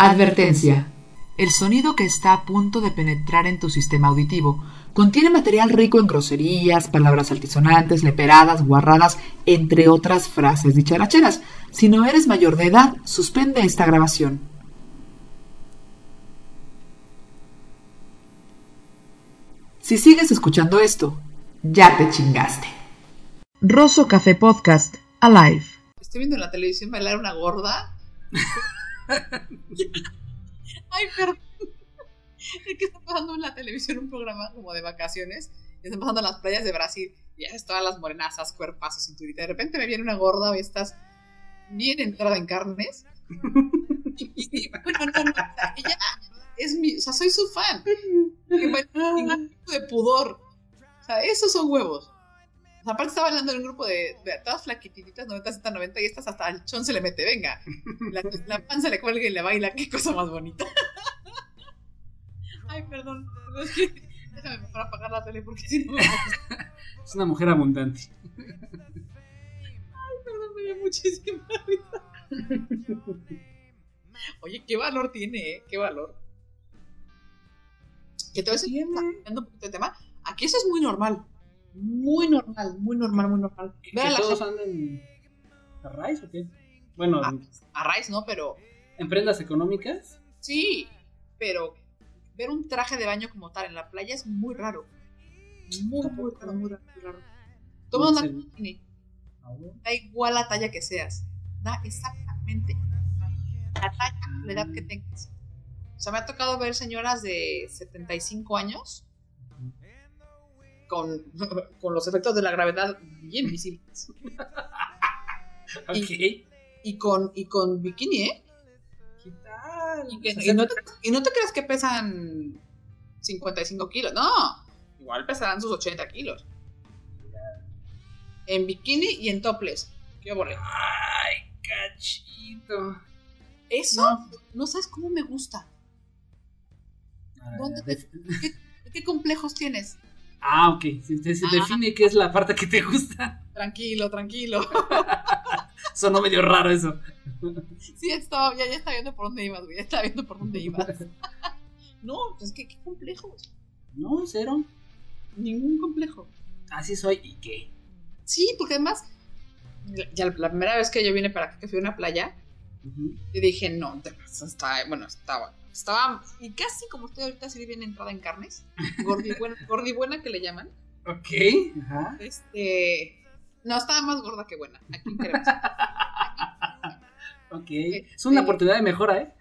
Advertencia. El sonido que está a punto de penetrar en tu sistema auditivo contiene material rico en groserías, palabras altisonantes, leperadas, guarradas, entre otras frases dicharacheras. Si no eres mayor de edad, suspende esta grabación. Si sigues escuchando esto, ya te chingaste. Rosso Café Podcast, Alive. Estoy viendo en la televisión bailar una gorda. Ay, perdón. Es que está pasando en la televisión un programa como de vacaciones. Y están pasando en las playas de Brasil. Y ya todas las morenazas, cuerpazos, cinturita. De repente me viene una gorda y estás bien entrada en carnes. y, bueno, no, no, ella es mi, o sea, soy su fan. Ningún tipo de pudor. O sea, esos son huevos. Aparte estaba hablando en un grupo de, de todas flaquititas, 90, 70, 90, y estas hasta al chon se le mete, venga. La, la panza le cuelga y le baila, qué cosa más bonita. Ay, perdón. Es que, déjame mejor apagar la tele porque si no me Es una mujer abundante. Ay, perdón, me dio muchísima risa. Oye, qué valor tiene, ¿eh? Qué valor. Que a seguir hablando un poquito de tema. Aquí eso es muy normal. Muy normal, muy normal, muy normal. ¿Que Ver a la todos gente- andan a raíz o qué? Bueno, a raíz, ¿no? Pero en prendas económicas. sí, pero ver un traje de baño como tal en la playa es muy raro. Muy, muy raro, muy raro. muy raro. Con bikini. Da igual la talla que seas. Da exactamente la talla, la edad que tengas. O sea, me ha tocado ver señoras de 75 años con, con los efectos de la gravedad bien visibles. Ok. Y con, y con bikini, ¿eh? ¿Qué tal? Y, que- no te, y no te creas que pesan 55 kilos, no. Igual pesarán sus 80 kilos. En bikini y en topless. ¿Qué borré? Ay, cachito. Eso, no. sabes cómo me gusta. ¿Dónde te- ¿Qué, qué complejos tienes? Ah, ok. Se, se- se define qué es la parte que te gusta. Tranquilo, tranquilo. Sonó medio raro eso. Sí, estaba, ya, ya estaba viendo por dónde ibas, güey. Ya estaba viendo por dónde ibas. No, pues que qué complejos. No, cero. Ningún complejo. Así soy. ¿Y qué? Sí, porque además, ya la primera vez que yo vine para acá, que fui a una playa, y dije, no, te está, bueno, estaba, estaba, y casi como estoy ahorita así bien entrada en carnes, gordibuena, gordibuena que le llaman, Ok. Ajá. este, no, estaba más gorda que buena, aquí queremos. Ok. Es una sí. oportunidad de mejora, ¿eh?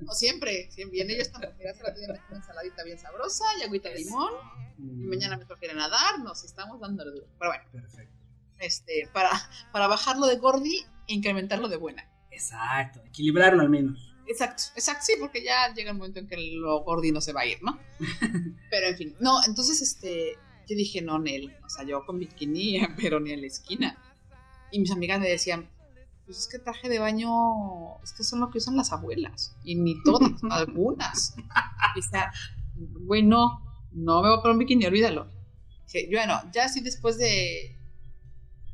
No, siempre, siempre, y en ello estamos, mira, se la tienen una ensaladita bien sabrosa, y agüita de limón, y mañana me a nadar, nos estamos dando duro, pero bueno, Perfecto. este, para, para bajarlo de gordi e incrementarlo de buena. Exacto. Equilibrarlo al menos. Exacto, exacto, sí, porque ya llega el momento en que lo gordi no se va a ir, ¿no? Pero en fin, no, entonces este, yo dije, no, Nel, o sea, yo con bikini, pero ni en la esquina. Y mis amigas me decían, pues es que traje de baño, es que son lo que usan las abuelas, y ni todas, algunas. Y sea, güey, no, no me voy a poner un bikini, olvídalo. Dije, bueno, ya así después de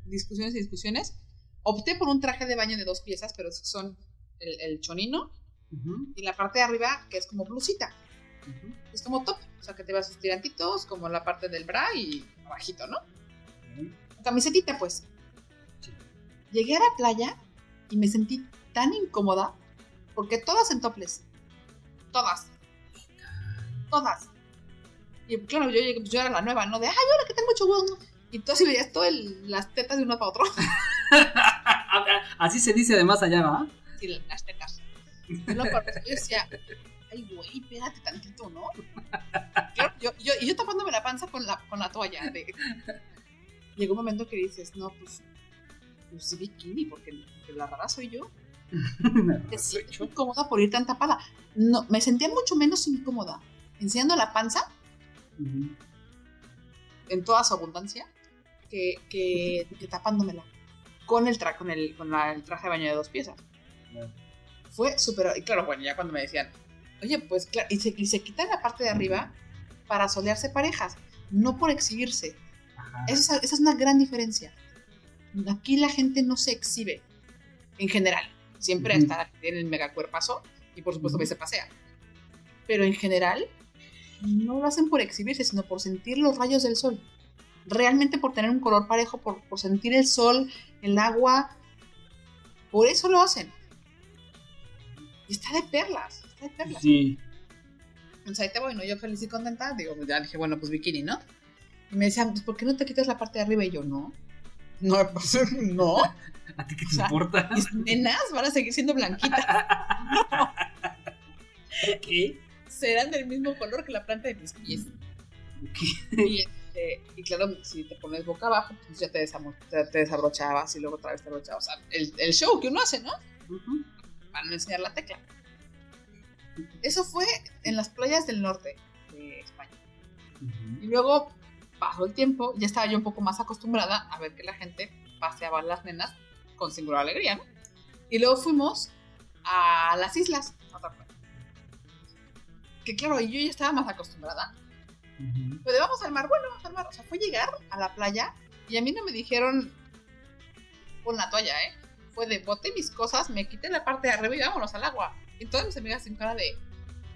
discusiones y discusiones, opté por un traje de baño de dos piezas, pero son el, el chonino Ujú, y la parte de arriba que es como blusita, ujú. es como top, o sea que te vas sus tirantitos, como la parte del bra y abajito, ¿no? Ok. Camisetita pues. Sí. Llegué a la playa y me sentí tan incómoda porque todas en topless, todas, todas. Y claro, yo llegué, pues yo era la nueva, ¿no? De, ay, hola, que tengo mucho huevo. Y tú así veías todas las tetas de uno para otro. Así se dice además allá, ¿va? Sí, las tetas. Y luego cuando yo decía, ay, güey, espérate tantito, ¿no? Claro, yo, yo, y yo tapándome la panza con la, con la toalla. de- Llegó un momento que dices, no, pues, pues sí, bikini, porque, porque la rara soy yo. Te sientes incómoda por ir tan tapada. No, me sentía mucho menos incómoda enseñando la panza Ujú. en toda su abundancia que, que, que tapándomela con el, tra con, el, con la- el traje de baño de dos piezas. Fue súper. Y claro, bueno, ya cuando me decían, oye, pues claro, y se, y se quitan la parte de arriba para solearse parejas, no por exhibirse. Esa es, esa es una gran diferencia. Aquí la gente no se exhibe, en general. Siempre Ujú. está en el megacuerpazo, Y por supuesto que se pasea. Pero en general, no lo hacen por exhibirse, sino por sentir los rayos del sol. Realmente por tener un color parejo, por, por sentir el sol, el agua. Por eso lo hacen. Y está de perlas, está de perlas. Sí. O sea, ahí te voy, ¿no? Yo feliz y contenta. Digo, pues ya dije, bueno, pues bikini, ¿no? Y me decían, pues, ¿por qué no te quitas la parte de arriba? Y yo, no. No, pues, no. ¿A ti qué O te sea, importa? Mis nenas van a seguir siendo blanquitas. ¿Qué? Serán del mismo color que la planta de mis pies. ¿Qué? Y, este, y claro, si te pones boca abajo, pues ya te, te, desabrochabas y luego otra vez te abrochabas. O sea, el, el show que uno hace, ¿no? Ujú. Para no enseñar la tecla. Eso fue en las playas del norte de España. Y luego pasó el tiempo, ya estaba yo un poco más acostumbrada a ver que la gente paseaba a las nenas con singular alegría, ¿no? Y luego fuimos a las islas. Que claro, yo ya estaba más acostumbrada. Ujú. Pero de vamos al mar, bueno, vamos al mar. O sea, fue llegar a la playa y a mí no me dijeron pon la toalla, ¿eh? Fue de bote mis cosas, me quité la parte de arriba y vámonos al agua. Y todas mis amigas sin cara de,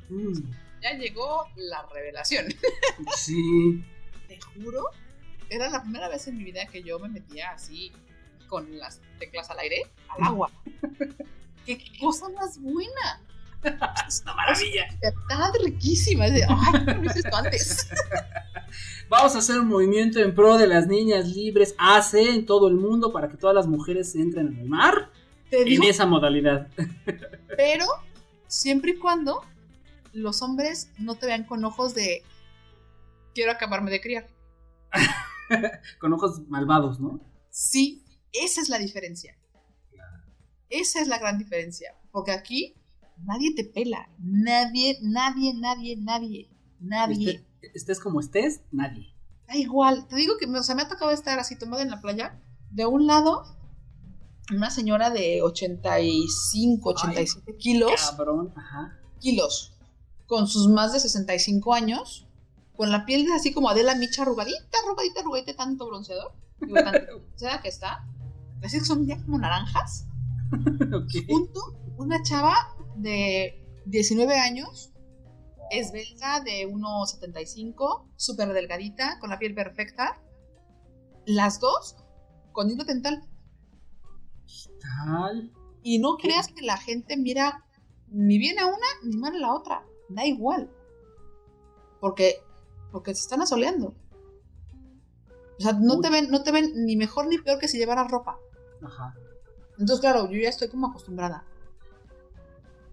Mm, ya llegó la revelación. Sí. Te juro, era la primera vez en mi vida que yo me metía así con las teclas al aire, al agua. ¡Qué cosa más buena! Es una maravilla. Está riquísima. Es de, ¡Ay, no esto antes! Vamos a hacer un movimiento en pro de las niñas libres AC en todo el mundo para que todas las mujeres entren en el mar en digo, esa modalidad. pero siempre y cuando los hombres no te vean con ojos de quiero acabarme de criar. Con ojos malvados, ¿no? Sí, esa es la diferencia. Esa es la gran diferencia. Porque aquí nadie te pela. Nadie, nadie, nadie, nadie. Nadie. Esté- estés como estés, nadie. Da igual. Te digo que me, o sea, me ha tocado estar así tomada en la playa. De un lado, una señora de 85, 87 kilos. Cabrón, ajá. Kilos. Con sus más de 65 años. Con la piel así como Adela Micha arrugadita, arrugadita, arrugadita, tanto bronceador. Digo, tanto bronceada que está. Así que son ya como naranjas. Ok. Junto, una chava de 19 años, esbelta de 1,75, súper delgadita, con la piel perfecta. Las dos con hilo dental. Tal. Y no creas que la gente mira ni bien a una ni mal a la otra. Da igual. Porque, porque se están asoleando. O sea, no Uy. te, ven, no te ven ni mejor ni peor que si llevaras ropa. Ajá. Entonces, claro, yo ya estoy como acostumbrada.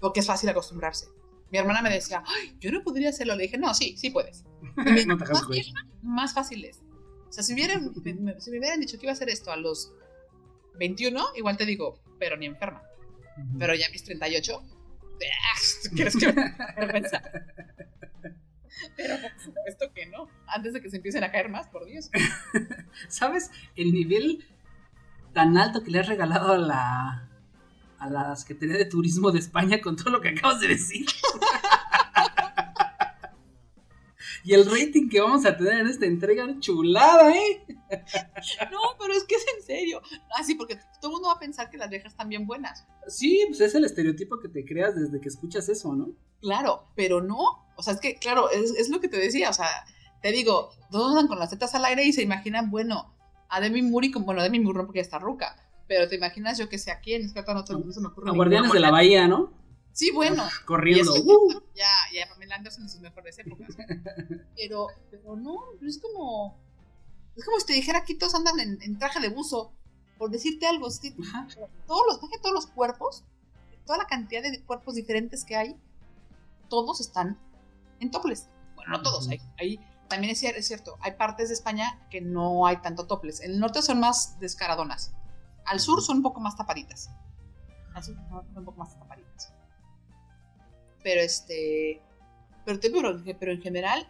Porque es fácil acostumbrarse. Mi hermana me decía, ay, yo no podría hacerlo. Le dije, no, sí, sí puedes. Y No te más, güey. más fácil es. O sea, si, hubieran, me- si me hubieran dicho que iba a hacer esto a los 21, igual te digo, pero ni enferma. Ujú. Pero ya mis 38, ¡ah! ¿quieres que me? Pero por supuesto que no. Antes de que se empiecen a caer más, por Dios. ¿Sabes el nivel tan alto que le has regalado a la a la Secretaría de Turismo de España con todo lo que acabas de decir? y el rating que vamos a tener en esta entrega, chulada, ¿eh? No, pero es que es en serio. Ah, sí, porque todo el mundo va a pensar que las viejas están bien buenas. Sí, pues es el estereotipo que te creas desde que escuchas eso, ¿no? Claro, pero no. O sea, es que, claro, es, es lo que te decía. O sea, te digo, todos andan con las tetas al aire y se imaginan, bueno, a Demi Moore, como, bueno, Demi Moore no porque ya está ruca. Pero te imaginas yo que sé a quién, es que ahorita no, se me ocurre. A. Guardianes de la Bahía, ¿no? Sí, bueno. Corriendo. eso ¡uh! ya, ya Pamela Anderson en sus mejores épocas. Pero, pero no, es como. Es como si te dijera aquí todos andan en, en traje de buzo. Por decirte algo, es que todos los, todos los cuerpos, toda la cantidad de cuerpos diferentes que hay, todos están en toples. Bueno, no todos, hay, hay- también es cierto, hay partes de España que no hay tanto toples. En el norte son más descaradonas. Al sur son un poco más tapaditas. Al sur son un poco más tapaditas. Pero este. Pero, te- pero, pero en general,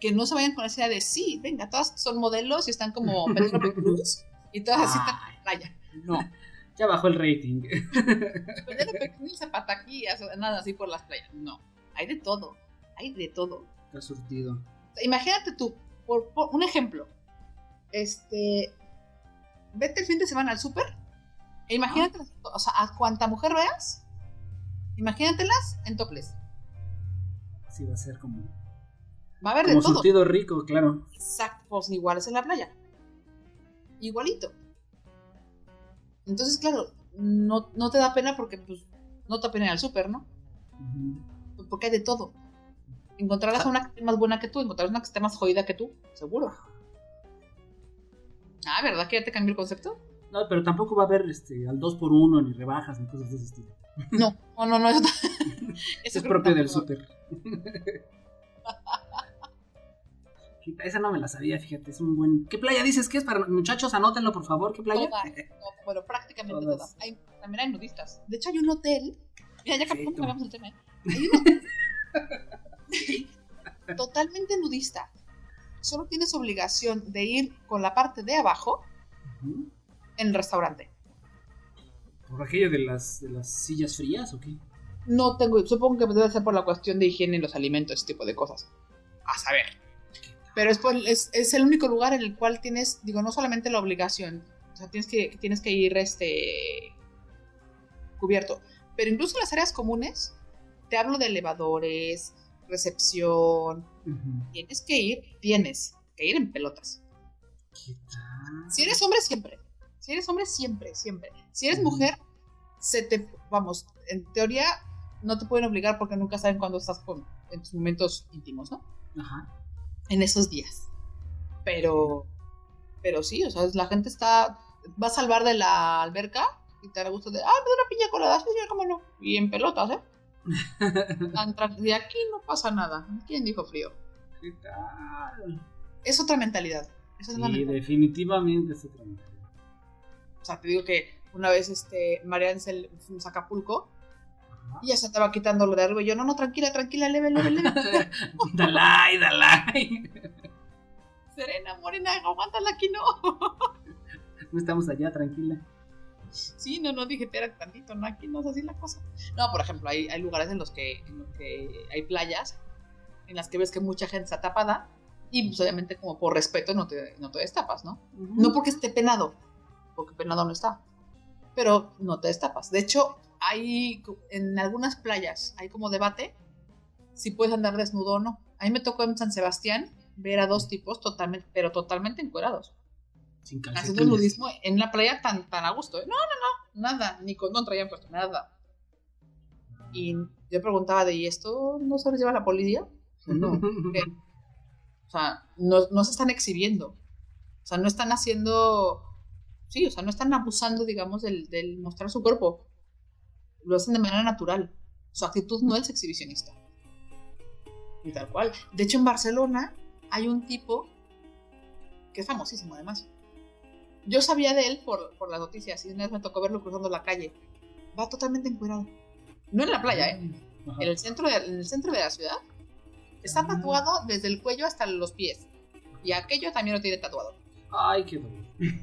que no se vayan con esa idea de sí, venga, todas son modelos y están como Penélope Cruz y todas así están en la playa. No. Ya bajó el rating. Penélope Cruz zapataquillas o nada así por las playas. No. Hay de todo. Hay de todo. Está surtido. Imagínate tú, por, por un ejemplo. Este. Vete el fin de semana al súper. E imagínate, o sea, a cuanta mujer veas, Imagínatelas en toples. Así va a ser como, Va a haber como de todo. surtido rico, claro. Exacto, pues iguales en la playa. Igualito. Entonces, claro, no, no te da pena porque pues no te da pena ir al súper, ¿no? Porque hay de todo. Encontrarás a una que esté más buena que tú, encontrarás una que esté más jodida que tú, seguro. Ah, ¿verdad que ya te cambió el concepto? No, pero tampoco va a haber este, al 2 por 1 ni rebajas ni cosas de ese estilo. No, no, no, no. Eso, Eso es propio del súper. Esa no me la sabía, fíjate, es un buen... ¿Qué playa dices que es para muchachos? Anótenlo, por favor, ¿qué playa? Todas, no, bueno, prácticamente Todas. todas. Hay- también hay nudistas. De hecho, hay un hotel. Mira, ya que cambiamos el tema. ¿eh? Hay un hotel totalmente nudista. Solo tienes obligación de ir con la parte de abajo Ujú. en el restaurante. ¿Por aquello de las, de las sillas frías o qué? No tengo, supongo que debe ser por la cuestión de higiene en los alimentos, ese tipo de cosas. A saber. Pero es, por- es, es el único lugar en el cual tienes, digo, no solamente la obligación, o sea, tienes que, tienes que ir este cubierto, pero incluso en las áreas comunes, te hablo de elevadores, recepción, tienes que ir, tienes que ir en pelotas. ¿Qué tal? Si eres hombre, siempre. Si eres hombre, siempre, siempre. Si eres mujer, se te, vamos, en teoría no te pueden obligar porque nunca saben cuándo estás con, en tus momentos íntimos, ¿no? Ajá. En esos días. Pero, pero sí, o sea, la gente está, va a salvar de la alberca y te da gusto de, ah, me da una piña colada, sí, señor, cómo no. Y en pelotas, ¿eh? De aquí no pasa nada. ¿Quién dijo frío? ¿Qué tal? Es otra mentalidad. Esa es la Sí, mentalidad. definitivamente es otra mentalidad. O sea, te digo que una vez este, María Ansel fuimos a Acapulco Ajá. y ya se estaba quitando lo de arriba. Y yo, no, no, tranquila, tranquila, leve, leve, leve. Dalai, Dalai. Serena, Morena, aguántala aquí, no. No estamos allá, tranquila. Sí, no, no, dije, espera tantito, no, aquí no es así la cosa. No, por ejemplo, hay, hay lugares en los, que, en los que hay playas en las que ves que mucha gente está tapada y pues obviamente como por respeto no te, no te destapas, ¿no? No porque esté penado, porque penado no está, pero no te destapas. De hecho, hay en algunas playas hay como debate si puedes andar desnudo o no. A mí me tocó en San Sebastián ver a dos tipos totalmente, pero totalmente encuerados, Sin haciendo calcetines. nudismo en la playa tan, tan a gusto. ¿eh? No, no, no, nada, ni con no traían puesto nada. Y yo preguntaba de, ¿y esto no se lo lleva la policía? No. ¿qué? O sea, no, no se están exhibiendo. O sea, no están haciendo. Sí, o sea, no están abusando, digamos, del, del mostrar su cuerpo. Lo hacen de manera natural. Su actitud no es exhibicionista. Y tal cual. De hecho, en Barcelona hay un tipo que es famosísimo, además. Yo sabía de él por, por las noticias y una vez me tocó verlo cruzando la calle. Va totalmente encuerado. No en la playa, ¿eh? Ajá. en el centro de, en el centro de la ciudad. Está tatuado desde el cuello hasta los pies. Y aquello también lo tiene tatuado. Ay, qué.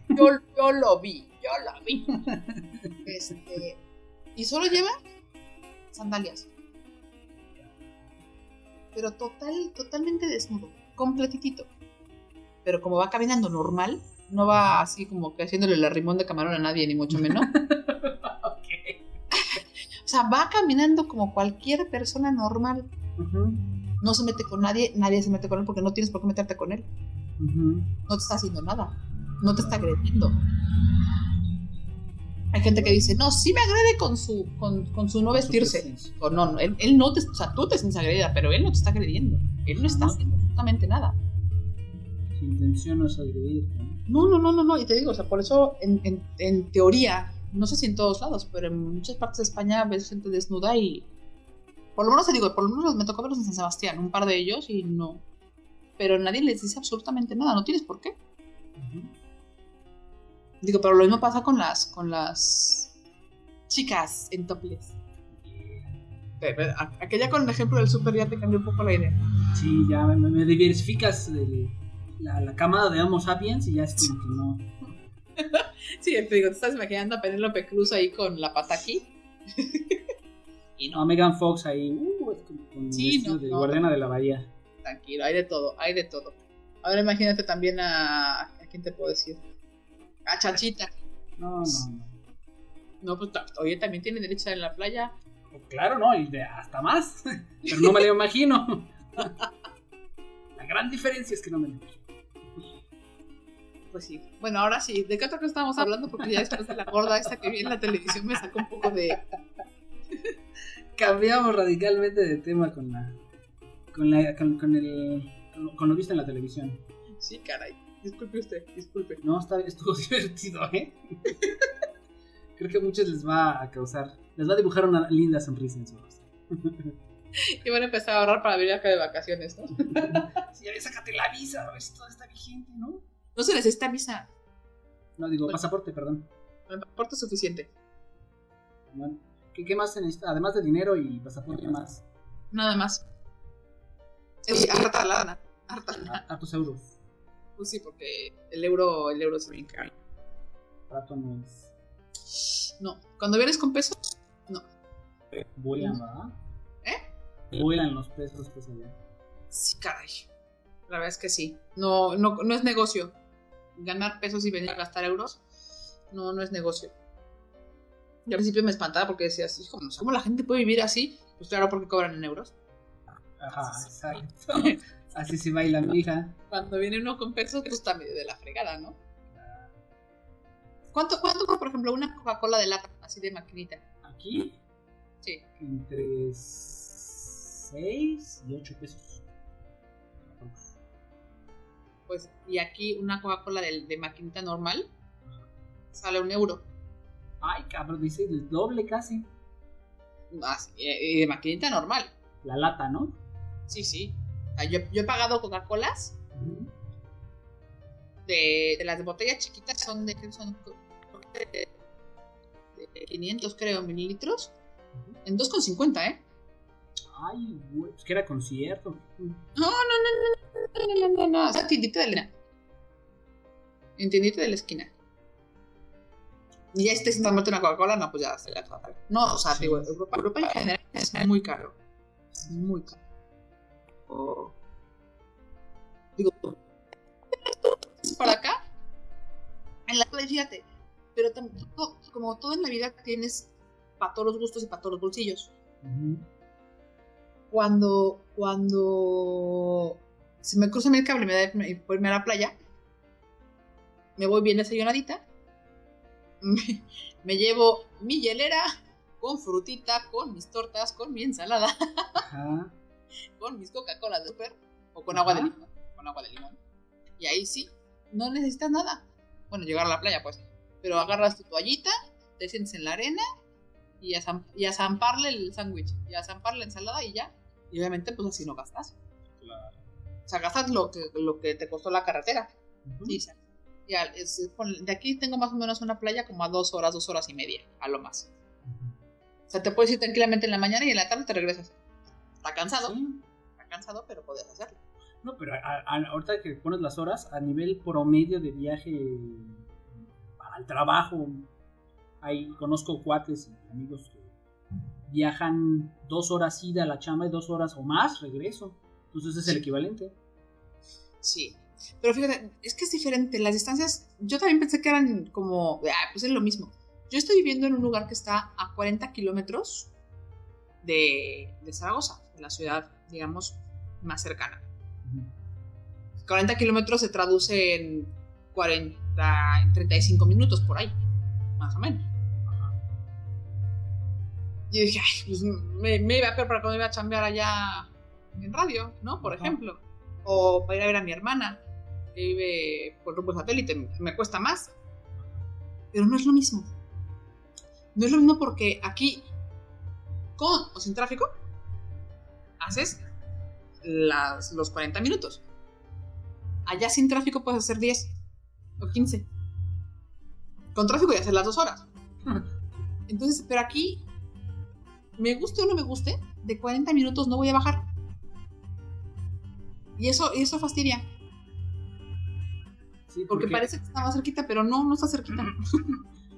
Yo, yo lo vi, yo lo vi. Este, y solo lleva sandalias. Pero total, totalmente desnudo, completitito. Pero como va caminando normal, no va así como que haciéndole el arrimón de camarón a nadie, ni mucho menos. Ok. O sea, va caminando como cualquier persona normal. No se mete con nadie, nadie se mete con él porque no tienes por qué meterte con él. no te está haciendo nada, no te está agrediendo. Hay gente que dice, no, sí me agrede con su, con, con su no vestirse. O no, no, él, él no te, o sea, tú te sientes agredida, pero él no te está agrediendo. Él no está haciendo absolutamente nada. Intención no es agredir. No, ¿no? no, no, no, y te digo, o sea, por eso en, en, en teoría, no sé si en todos lados, pero en muchas partes de España ves gente desnuda y, por lo menos te digo, por lo menos me tocó verlos en San Sebastián, un par de ellos y no, pero nadie les dice absolutamente nada, no tienes por qué. Digo, pero lo mismo pasa con las, con las chicas en a- Aquella con el ejemplo del super ya te cambió un poco la idea. Sí, ya me, me diversificas el- la, la camada de Homo sapiens y ya es como que no. Sí, te digo, te estás imaginando a Penélope Cruz ahí con la pata aquí. y No, no, Megan Fox ahí, uh, con Sí, no, de no. guardiana de la bahía. tranquilo, hay de todo, hay de todo. Ahora imagínate también a. ¿A quién te puedo decir? A Chanchita. No, no, no. No, pues oye, también tiene derecho a estar en la playa. Claro, no, y de hasta más. Pero no me lo imagino. Gran diferencia es que no me lo imagino. Pues sí. Bueno, ahora sí. ¿De qué otra cosa estábamos hablando? Porque ya después de la gorda esta que vi en la televisión me sacó un poco de... Cambiamos radicalmente de tema con la. con la. con, con el. con, con lo visto en la televisión. Sí, caray. Disculpe usted, disculpe. No, está, estuvo divertido, ¿eh? Creo que a muchos les va a causar. Les va a dibujar una linda sonrisa en su rostro. Y van a empezar a ahorrar para venir acá de vacaciones, ¿no? Sí, ya sácate la visa, a ver si todo está vigente, ¿no? No se necesita visa. No, digo, Bueno. pasaporte, perdón. El pasaporte es suficiente. Bueno, ¿Qué, ¿Qué más se necesita? Además de dinero y pasaporte, ¿qué más? Nada más. Es harta lana. Harta lana. Tus euros. Pues sí, porque el euro, el euro es bien caro. Trato no es. No, cuando vienes con pesos, Vuelan, ¿verdad? Vuelan los pesos, pues allá. sí, caray. La verdad es que sí. No, no, no es negocio. Ganar pesos y venir a gastar euros, no, no es negocio. Yo al principio me espantaba porque decías, hijo, no sé cómo la gente puede vivir así. Pues claro, porque cobran en euros. Ajá, exacto. Así se baila mi hija. Cuando viene uno con pesos, pues está medio de la fregada, ¿no? ¿Cuánto, cuánto por ejemplo, una Coca-Cola de lata, así de maquinita? Aquí, Sí. entre 6 y 8 pesos. Pues, y aquí una Coca-Cola de, de maquinita normal sale un euro. Ay, cabrón, dice el doble casi. Y de maquinita normal. La lata, ¿no? Sí, sí. O sea, yo, yo he pagado Coca-Colas de, de las de botella chiquitas, son de, son de, de 500, creo, mililitros. En 2,50, ¿eh? ay, güey, pues que era concierto. No, no, no, no, no, no, no, no, o sea, tiendita de la En tiendita de la esquina. Y ya estés tomando una Coca-Cola, no, pues ya se la trata. No, o sea, sí. digo, Europa, Europa en general es muy caro. Es muy caro. Oh. Digo, por acá, en la fíjate, pero tampoco, como todo en la vida, tienes para todos los gustos y para todos los bolsillos. Uh cuando, cuando se me cruza el cable y me da por irme a la playa, me voy bien desayunadita, me, me llevo mi hielera con frutita, con mis tortas, con mi ensalada, Ajá. con mis Coca-Cola de super o con agua de Ajá. limón, con agua de limón. Y ahí sí, no necesitas nada. Bueno, llegar a la playa, pues. Pero agarras tu toallita, te sientes en la arena y a, zam- y a zamparle el sándwich, y a zamparle la ensalada y ya. Y obviamente, pues así no gastas. Claro. O sea, gastas lo que, lo que te costó la carretera. Sí. Ya, es- pon- de aquí tengo más o menos una playa como a dos horas, dos horas y media, a lo más. O sea, te puedes ir tranquilamente en la mañana y en la tarde te regresas. Está cansado, Sí. está cansado, pero puedes hacerlo. No, pero a- a- ahorita que pones las horas, a nivel promedio de viaje para el trabajo, ahí conozco cuates y amigos que viajan dos horas ida a la chamba y dos horas o más regreso. Entonces es el equivalente. Sí. Pero fíjate, es que es diferente. Las distancias, yo también pensé que eran como, ah, pues es lo mismo. Yo estoy viviendo en un lugar que está a 40 kilómetros de, de Zaragoza, de la ciudad, digamos, más cercana. 40 kilómetros se traduce en 40, en 35 minutos por ahí, más o menos. Y yo dije, ay, pues me, me iba a peor para cuando iba a chambear allá en radio, ¿no? Por ejemplo. O para ir a ver a mi hermana, que vive por rumbo satélite, me, me cuesta más. Pero no es lo mismo. No es lo mismo porque aquí, con o sin tráfico, haces las, los 40 minutos. Allá sin tráfico puedes hacer 10 o 15. Con tráfico ya haces las dos horas. Entonces, pero aquí, me guste o no me guste, de 40 minutos no voy a bajar. Y eso, eso fastidia, Sí, porque parece que está más cerquita, pero no, no está cerquita.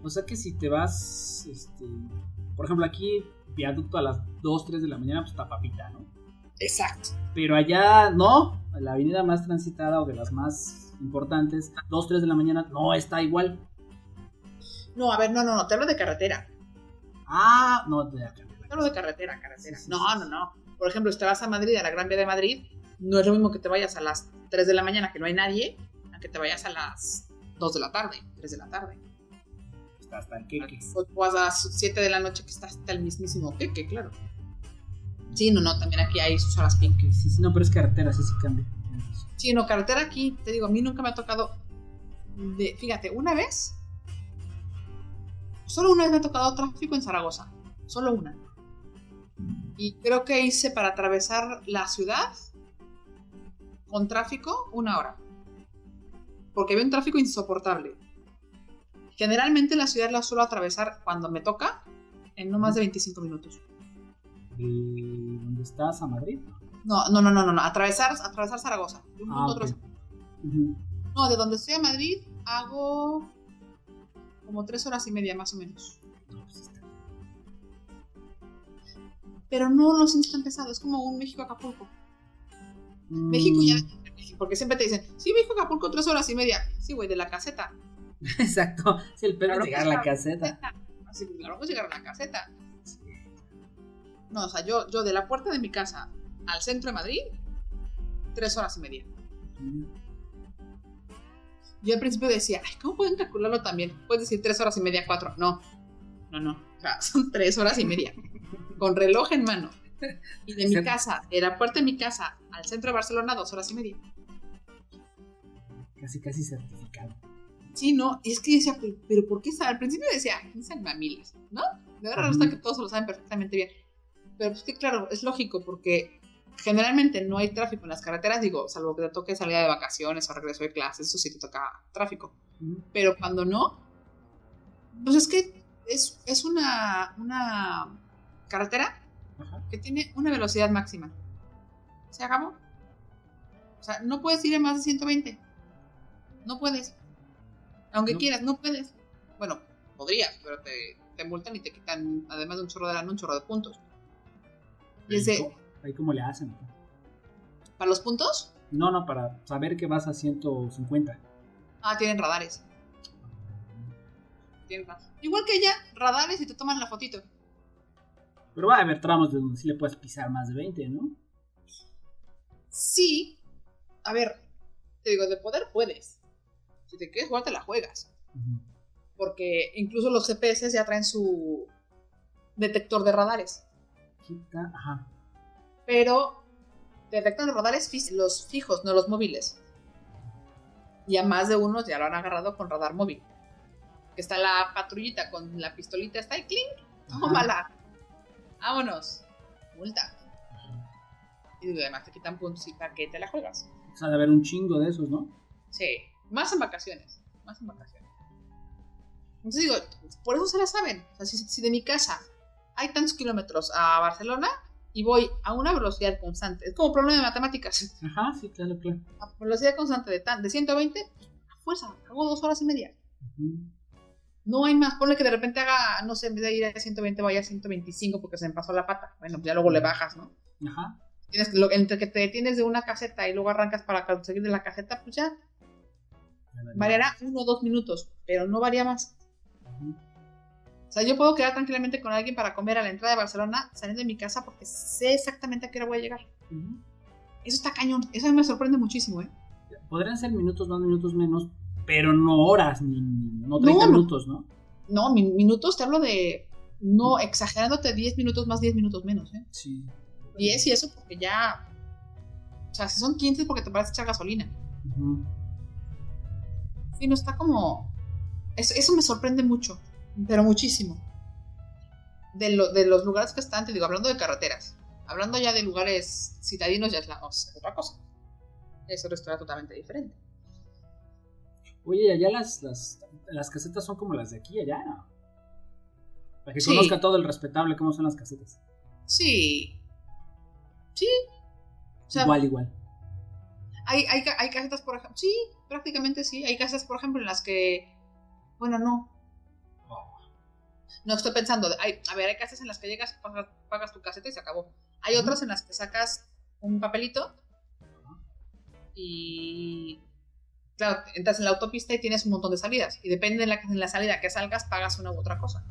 O sea que si te vas, este, por ejemplo, aquí, viaducto a las 2, 3 de la mañana, pues está papita, ¿no? Exacto. Pero allá no, la avenida más transitada o de las más importantes, 2, 3 de la mañana, no está igual. No, a ver, no, no, no, te hablo de carretera. Ah, no, de acá. Hablo de carretera, carretera. No, no, no. Por ejemplo, si te vas a Madrid, a la Gran Vía de Madrid, no es lo mismo que te vayas a las 3 de la mañana, que no hay nadie, a que te vayas a las 2 de la tarde, 3 de la tarde. Está hasta el queque. O a las 7 de la noche, que está hasta el mismísimo queque, claro. Sí, no, no, también aquí hay sus horas pink. Sí, sí, no, pero es carretera, sí, sí cambia. Sí, no, carretera aquí, te digo, a mí nunca me ha tocado. De, fíjate, una vez. Solo una vez me ha tocado tráfico en Zaragoza. Solo una. Y creo que hice para atravesar la ciudad con tráfico una hora. Porque había un tráfico insoportable. Generalmente la ciudad la suelo atravesar cuando me toca en no más de 25 minutos. ¿De dónde estás a Madrid? No, no, no, no, no, no. Atravesar, atravesar Zaragoza. De un punto Ah, otro. No, de donde estoy a Madrid hago como tres horas y media más o menos. No, pues Pero no lo siento tan pesado, es como un México-Acapulco. México ya... Mm, Porque siempre te dicen, sí, México-Acapulco tres horas y media. Sí, güey, de la caseta. Exacto. Sí, el llegar a la pues, caseta. Así que claro, pues llegar a la caseta. No, o sea, yo, yo de la puerta de mi casa al centro de Madrid, tres horas y media. Yo al principio decía, ay, ¿cómo pueden calcularlo también? Puedes decir tres horas y media, cuatro. No, no, no. O sea, son tres horas y media. Con reloj en mano. Y de mi Sí. casa, de la puerta de mi casa al centro de Barcelona, dos horas y media. Casi, casi certificado. Sí, no, y es que decía, pero, pero ¿por qué? Al principio decía, ¿quién sabe mamiles? ¿No? De verdad resulta que todos lo saben perfectamente bien. Pero pues que claro, es lógico porque generalmente no hay tráfico en las carreteras, digo, salvo que te toque salida de vacaciones o regreso de clases, eso sí te toca tráfico. Ujú. Pero cuando no, pues es que es, es una, una carretera Ajá. que tiene una velocidad máxima. ¿Se acabó? O sea, no puedes ir a más de 120. No puedes. Aunque No. quieras, no puedes. Bueno, podrías, pero te, te multan y te quitan, además de un chorro de lana, un chorro de puntos. Y es de, Ahí como le hacen. ¿para los puntos? No, no, para saber que vas a 150. Ah, tienen radares. Tienen ra- Igual que ella, radares y te toman la fotito. Pero va a haber tramos de donde sí le puedes pisar más de 20, ¿no? Sí. A ver, te digo, de poder puedes. Si te quieres jugar, te la juegas. Porque incluso los GPS ya traen su detector de radares. Quita, ajá. Pero detectan los radares los fijos, no los móviles. Y a más de unos ya lo han agarrado con radar móvil. Que está la patrullita con la pistolita, está ahí, clink, Ajá. Vámonos. Multa. Y además te quitan puntos y para qué te la juegas. O sea, de haber un chingo de esos, ¿no? Sí, más en vacaciones. Más en vacaciones. Entonces digo, por eso se la saben. O sea, si, si de mi casa hay tantos kilómetros a Barcelona y voy a una velocidad constante, es como problema de matemáticas. Ajá, sí, claro, claro. A velocidad constante de, tan, de 120, a fuerza, hago dos horas y media. Ujú. No hay más. Ponle que de repente haga, no sé, en vez de ir a 120, vaya a 125 porque se me pasó la pata. Bueno, ya luego le bajas, ¿no? Ajá. Tienes, lo, entre que te detienes de una caseta y luego arrancas para conseguir de la caseta, pues ya variará uno o dos minutos, pero no varía más. O sea, yo puedo quedar tranquilamente con alguien para comer a la entrada de Barcelona saliendo de mi casa porque sé exactamente a qué hora voy a llegar. Eso está cañón. Eso a mí me sorprende muchísimo, ¿eh? Podrían ser minutos más, minutos menos, pero no horas, ni no 30 No, no. minutos, ¿no? No, mi- minutos te hablo de. No, exagerándote 10 minutos más, 10 minutos menos, ¿eh? Sí. 10 y eso porque ya. O sea, si son 15 porque te parece echar gasolina. Sí, no está como. Eso, eso me sorprende mucho, pero muchísimo. De, lo- de los lugares que están, te digo, hablando de carreteras. Hablando ya de lugares citadinos, ya es la, o sea, otra cosa. Es historia totalmente diferente. Oye, allá las, las, las casetas son como las de aquí, allá, ¿no? Para que Sí. conozca todo el respetable cómo son las casetas. Sí. Sí. O sea, igual, igual. Hay, hay, hay casetas, por ejemplo. Sí, prácticamente sí. Hay casas, por ejemplo, en las que. Bueno, no. No estoy pensando. Hay, a ver, hay casas en las que llegas, pagas, pagas tu caseta y se acabó. Hay otras en las que sacas un papelito y. Claro, entras en la autopista y tienes un montón de salidas. Y depende de la, en la salida que salgas, pagas una u otra cosa.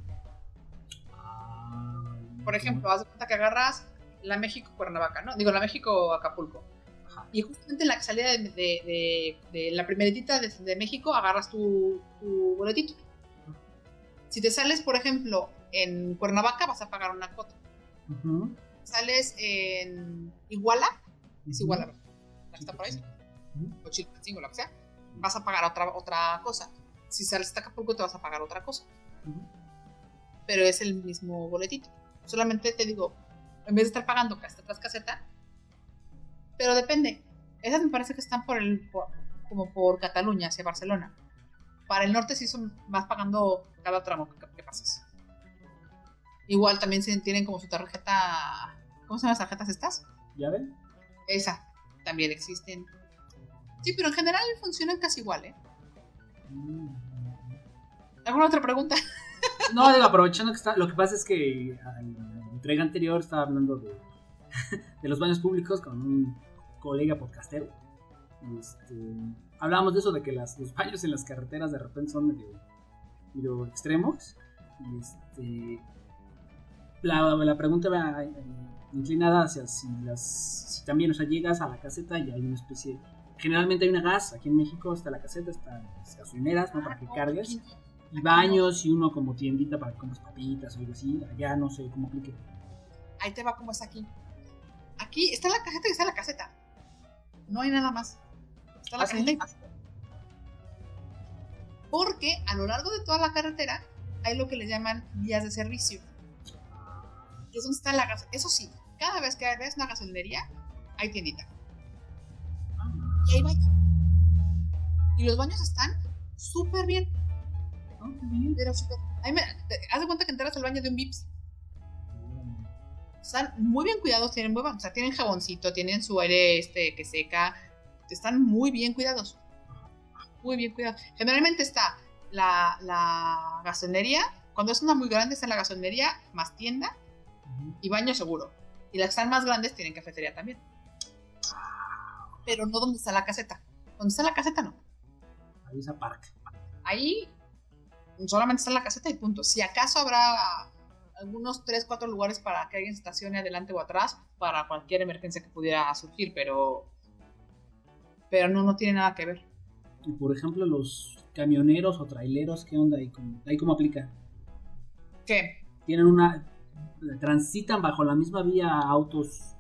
Ah, Por ejemplo, haz de cuenta que agarras la México-Cuernavaca, ¿no? Digo, la México-Acapulco. Y justamente en la salida de, de, de- de la primeritita de, de México agarras tu, tu boletito. Si te sales, por ejemplo, en Cuernavaca, vas a pagar una cuota. Ujú, Sales en Iguala, es. Iguala, ¿verdad? Está por ahí, o Chilpancingo, lo que sea, vas a pagar otra, otra cosa. Si sales hasta Acapulco, te vas a pagar otra cosa. Ujú. Pero es el mismo boletito. Solamente te digo, en vez de estar pagando caseta tras caseta, pero depende. Esas me parece que están por el, por- como por Cataluña, hacia Barcelona. Para el norte sí son, vas pagando cada tramo que, que pases. Igual también tienen como su tarjeta, ¿cómo se llaman las tarjetas estas? ¿Ya ven? Esa, también existen. Sí, pero en general funcionan casi igual, ¿eh? Mm. ¿Alguna otra pregunta? No, aprovechando que está. Lo que pasa es que en la entrega anterior estaba hablando de, los baños públicos con un colega podcastero. Este, hablábamos de eso, de que las, los baños en las carreteras de repente son medio, medio extremos. Este, la, la pregunta va eh, inclinada hacia si, las, si también, o sea, llegas a la caseta y hay una especie. Generalmente hay una gas, aquí en México está la caseta, están las gasolineras, ¿no? Para que cargues y baños y uno como tiendita para que compres papitas o algo así. Allá no sé cómo aplique. Ahí te va como es aquí. Aquí está la caseta y está la caseta. No hay nada más. Está la ¿Ah, sí? caseta y más. Porque a lo largo de toda la carretera hay lo que le llaman vías de servicio. Que es donde está la gas. Eso sí, cada vez que ves una gasolinería, hay tiendita. Y hay baño. Y los baños están súper bien. Pero súper. me- te- Haz de cuenta que entras al baño de un Vips. Están muy bien cuidados, tienen muy, o sea, tienen jaboncito, tienen su aire este que seca, están muy bien cuidados. Muy bien cuidados. Generalmente está la, la gasolinería, cuando es una muy grande está la gasolinería más tienda Ujú. y baño seguro. Y las que están más grandes tienen cafetería también. Pero no donde está la caseta. Donde está la caseta no. Ahí esa parque. Ahí solamente está la caseta y punto. Si acaso habrá algunos 3, 4 lugares para que alguien se estacione adelante o atrás para cualquier emergencia que pudiera surgir, pero pero no, no tiene nada que ver. Y por ejemplo, los camioneros o traileros, ¿qué onda ahí? ¿Cómo, ahí cómo aplica? ¿Qué? ¿Tienen una. transitan bajo la misma vía autos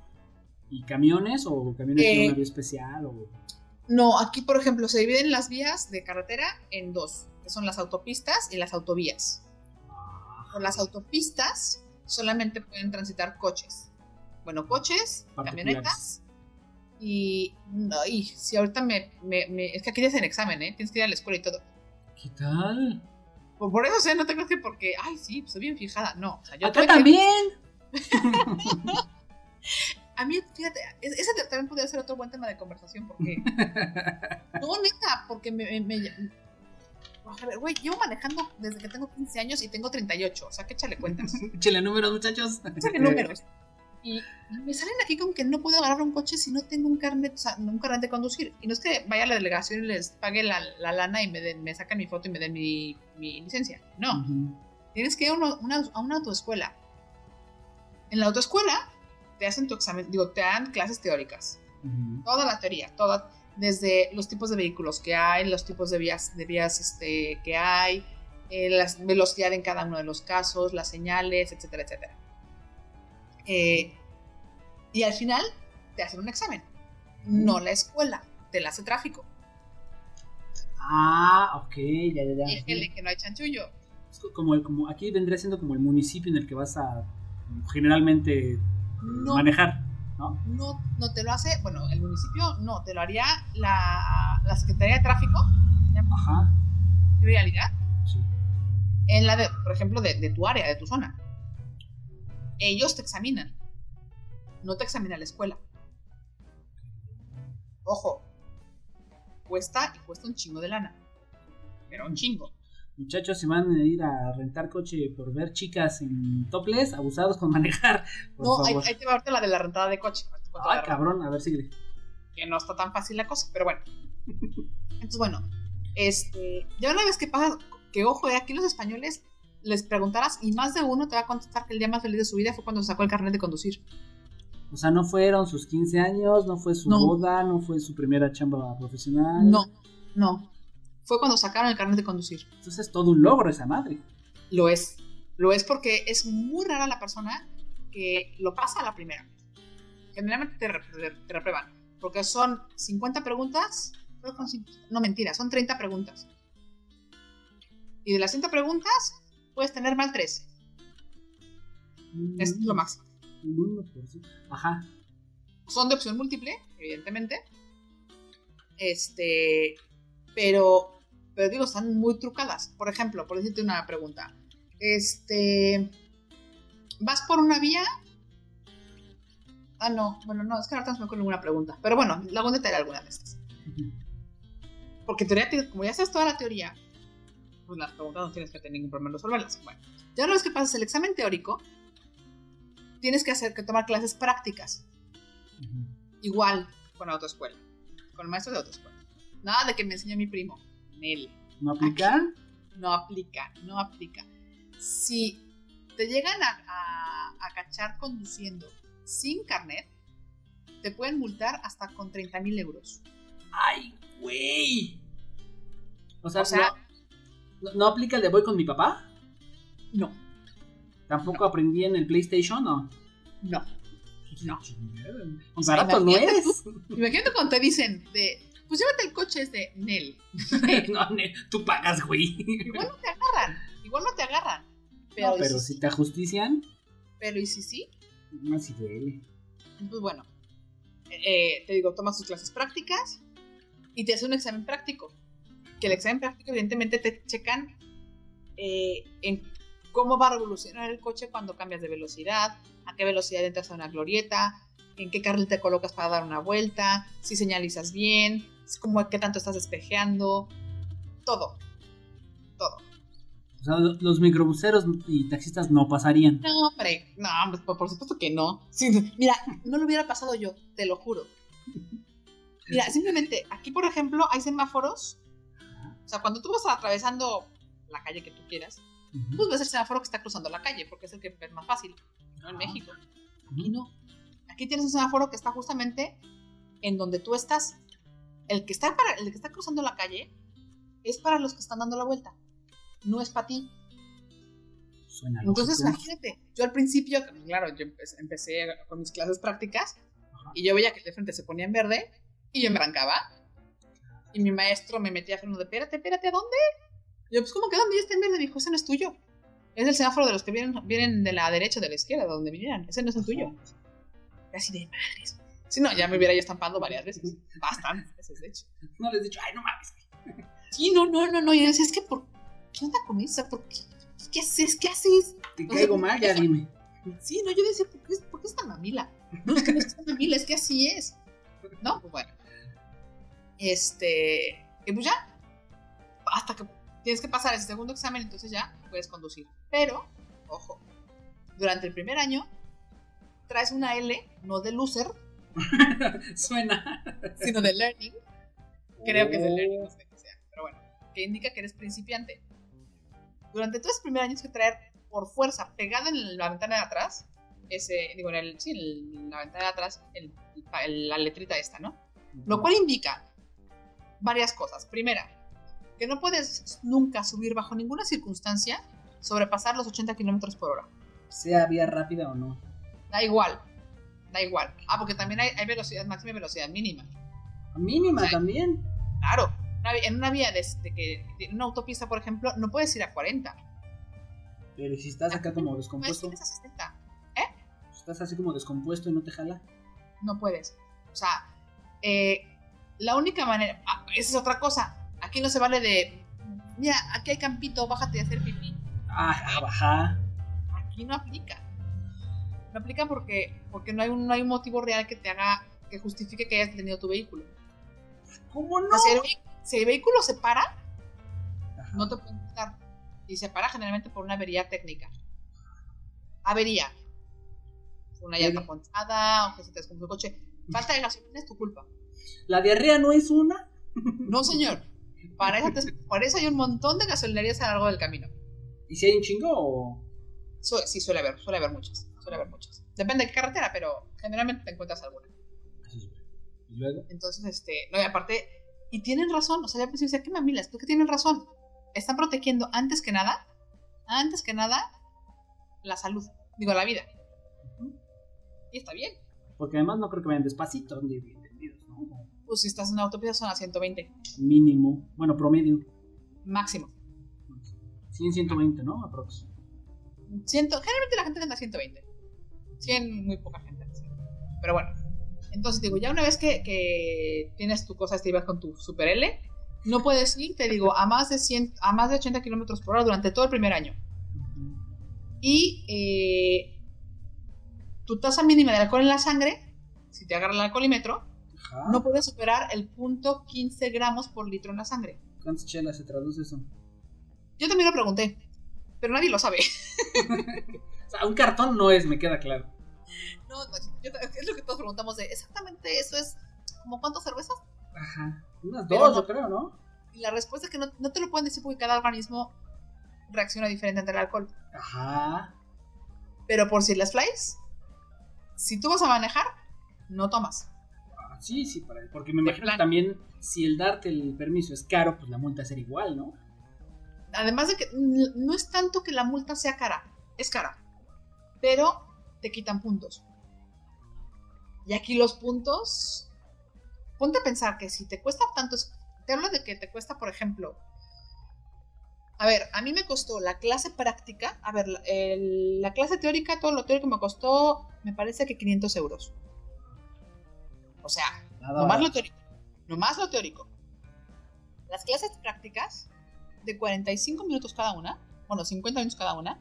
y camiones o camiones Eh. tienen una vía especial? O... No, aquí por ejemplo se dividen las vías de carretera en dos, que son las autopistas y las autovías. Por las autopistas solamente pueden transitar coches. Bueno, coches, camionetas. Y, no, y si ahorita me, me- me- Es que aquí te hacen examen, ¿eh? Tienes que ir a la escuela y todo. ¿Qué tal? Por, por eso, o sea, no te creas que porque. Ay, sí, estoy bien fijada. No, o sea, yo Acá tuve que- también. A mí, fíjate, es- ese también podría ser otro buen tema de conversación porque. no, neta, porque me. me- me- a ver, güey, llevo manejando desde que tengo 15 años y tengo 38. O sea, que échale cuentas. Échale números, muchachos. Échale números. Y, me salen aquí con que no puedo agarrar un coche si no tengo un carnet, o sea, un carnet de conducir. Y no es que vaya a la delegación y les pague la, la lana y me, den, me sacan mi foto y me den mi, mi licencia. No. Ujú. Tienes que ir a una, una- a una autoescuela. En la autoescuela te hacen tu examen, digo, te dan clases teóricas. Ujú. Toda la teoría, toda, desde los tipos de vehículos que hay, los tipos de vías, de vías este, que hay, eh, la velocidad en cada uno de los casos, las señales, etcétera, etcétera. Eh, y al final te hacen un examen. No la escuela, te la hace tráfico. Ah, ok, ya, ya, ya. Déjele que no hay chanchullo. Como, el- como aquí vendría siendo como el municipio en el que vas a generalmente No, manejar, ¿no? no, no te lo hace, bueno, el municipio no, te lo haría la, la Secretaría de Tráfico, Ajá. de vialidad, Sí. en la de, por ejemplo, de, de tu área, de tu zona. Ellos te examinan. No te examina la escuela. Ojo. Cuesta y cuesta un chingo de lana. Pero un chingo. Muchachos, si van a ir a rentar coche por ver chicas en topless, abusados con manejar, por no, ahí, favor. ahí te va ahorita la de la rentada de coche. Ay, de- cabrón, a ver, sigue. Que no está tan fácil la cosa, pero bueno. Entonces, bueno, este, ya una vez que pasa, que ojo, eh, aquí los españoles les preguntaras y más de uno te va a contestar que el día más feliz de su vida fue cuando sacó el carnet de conducir. O sea, no fueron sus 15 años, no fue su No. boda, no fue su primera chamba profesional. No, no. Fue cuando sacaron el carnet de conducir. Entonces es todo un logro esa madre. Lo es. Lo es porque es muy rara la persona que lo pasa a la primera. Generalmente te, te- te reprueban. Porque son 50 preguntas. creo que son 50, No, mentira, son 30 preguntas. Y de las 30 preguntas, puedes tener mal 3. Es lo máximo. 1%. Ajá. Son de opción múltiple, evidentemente. Este. Pero. Pero digo, están muy trucadas. Por ejemplo, por decirte una pregunta. Este. ¿Vas por una vía? Ah, no. Bueno, no, es que ahorita no me ocurre ninguna pregunta. Pero bueno, la voy a detallar alguna de estas. Porque en teoría, te- como ya sabes toda la teoría, pues las preguntas no tienes que tener ningún problema en resolverlas. Bueno, ya una vez que pasas el examen teórico, tienes que hacer que tomar clases prácticas. Igual con la autoescuela, con el maestro de autoescuela. Nada de que me enseñó mi primo. Nel. ¿No aplican? No aplica, no aplica. Si te llegan a, a- a cachar conduciendo sin carnet, te pueden multar hasta con 30 mil euros. ¡Ay, güey! O sea, O sea- no, no aplica el de voy con mi papá? No, ¿Tampoco aprendí en el PlayStation? No. no. No. O Y barato no es. Imagínate cuando te dicen de, pues llévate el coche es de Nel. no, ne- tú pagas, güey. Igual no te agarran, igual no te agarran. Pero, No, ¿y pero si si te ajustician, pero ¿y si sí? más si duele. Pues bueno, eh, te digo, tomas tus clases prácticas y te hace un examen práctico. Que el examen práctico, evidentemente, te checan eh, en cómo va a revolucionar el coche cuando cambias de velocidad, a qué velocidad entras a una glorieta, en qué carril te colocas para dar una vuelta, si señalizas bien, cómo, qué tanto estás despejeando, todo. Todo. O sea, lo- los microbuseros y taxistas no pasarían. No, hombre, no, hombre, por, supuesto que no. Sí, mira, no lo hubiera pasado yo, te lo juro. Mira, simplemente, aquí por ejemplo hay semáforos. O sea, cuando tú vas atravesando la calle que tú quieras, Ujú. pues ves el semáforo que está cruzando la calle, porque es el que es más fácil, ¿no? En Ah. México. Aquí no. Aquí tienes un semáforo que está justamente en donde tú estás. El que está, para, el que está cruzando la calle es para los que están dando la vuelta. No es para ti. Suena Entonces, lógico. imagínate, yo al principio, claro, yo empe- empecé con mis clases prácticas y yo veía que el de frente se ponía en verde y yo embrancaba. Y mi maestro me metía freno de, espérate, espérate, ¿a dónde? Y yo, pues, ¿cómo que dónde? Ya está en verde. Me dijo, ese no es tuyo. Es el semáforo de los que vienen, vienen de la derecha o de la izquierda, de donde vinieran. Ese no es el tuyo. Y así de madres. Si no, ya me hubiera yo estampado varias veces. Bastantes veces, de hecho. No les he dicho, ay, no mames. Sí, no, no, no, no. Y decía, es que, ¿por qué onda con eso? ¿Por qué? ¿Qué haces? ¿Qué haces? Te caigo mal, ya dime. Sí, no, yo decía, ¿por qué, por qué es tan mamila? No, es que no es tan mamila, es que así es. No, pues bueno. Este. Y pues ya. Hasta que tienes que pasar ese segundo examen, entonces ya puedes conducir. Pero, ojo, durante el primer año traes una L, no de loser, Suena. sino de learning. Creo que es de Oh. learning, no sé qué sea. Pero bueno, que indica que eres principiante. Durante todo ese primer año tienes que traer por fuerza, pegado en la ventana de atrás, ese, digo, en el, sí, en la ventana de atrás, el- el- la letrita esta, ¿no? Lo cual indica varias cosas. Primera, que no puedes nunca subir bajo ninguna circunstancia sobrepasar los 80 kilómetros por hora. Sea vía rápida o no. Da igual. Da igual. Ah, porque también hay, hay velocidad máxima y velocidad mínima. Mínima también. Claro. En una vía de, de que en una autopista, por ejemplo, no puedes ir a 40. Pero si estás acá como descompuesto, a 60. si estás así como descompuesto y no te jala. No puedes. O sea, eh, la única manera. ah, esa es otra cosa. Aquí no se vale de. Mira, aquí hay campito, bájate a hacer pipí. Ah, baja. Aquí no aplica. No aplica porque, porque no, hay un, no hay un motivo real que te haga. que justifique que hayas detenido tu vehículo. ¿Cómo no? O sea, si, el, vehi- si el vehículo se para, Ajá. no te pueden quitar. Y se para generalmente por una avería técnica. Avería. Una llanta Avería. ponchada, o que se te descompuso el coche. Falta de gasolina es tu culpa. ¿La diarrea no es una? No, señor. Para eso, te- para eso hay un montón de gasolinerías a lo largo del camino. ¿Y si hay un chingo o...? Su- sí, suele haber, suele haber muchas. Suele haber muchas. Depende de qué carretera, pero generalmente te encuentras alguna. Y luego... Entonces, este, no, y aparte, y tienen razón, o sea, ya pues decía, ¿qué mamilas? ¿Por qué tienen razón? Están protegiendo antes que nada, antes que nada, la salud, digo, la vida. Y está bien. Porque además no creo que vayan despacito, ni bien entendidos, ¿no? Pues si estás en una autopista son a 120, Mínimo. Bueno, promedio. máximo. 100, 120, ¿no? Aprox. Ciento, generalmente la gente anda a 120. 100, muy poca gente. anda a 100. Pero bueno. Entonces digo, ya una vez que, que tienes tu cosa, te vas con tu Super L, no puedes ir, te digo, a más de 100, a más de 80 kilómetros por hora durante todo el primer año. Y eh, tu tasa mínima de alcohol en la sangre, si te agarra el alcoholímetro, Ajá. no puede superar el punto 15 gramos por litro en la sangre. ¿Cuántas chelas se traduce eso? Yo también lo pregunté, pero nadie lo sabe. Sea, un cartón no es, me queda claro. No, no, yo- es lo que todos preguntamos de exactamente eso es como cuántas cervezas. Ajá. Unas Pero dos, no. yo creo, ¿no? Y la respuesta es que no, no te lo pueden decir porque cada organismo reacciona diferente ante el alcohol. Ajá. Pero por si las flies, si tú vas a manejar, no tomas. Ah, sí, sí, para- porque me De imagino que plan. también si el darte el permiso es caro, pues la multa va a ser igual, ¿no? Además de que no es tanto que la multa sea cara, es cara, pero te quitan puntos. Y aquí los puntos, ponte a pensar que si te cuesta tanto, te hablo de que te cuesta, por ejemplo, a ver, a mí me costó la clase práctica, a ver, la, el- la clase teórica, todo lo teórico me costó, me parece que 500 euros. O sea, Nada. Nomás lo teórico. Nomás lo teórico. Las clases prácticas, de 45 minutos cada una, bueno, 50 minutos cada una,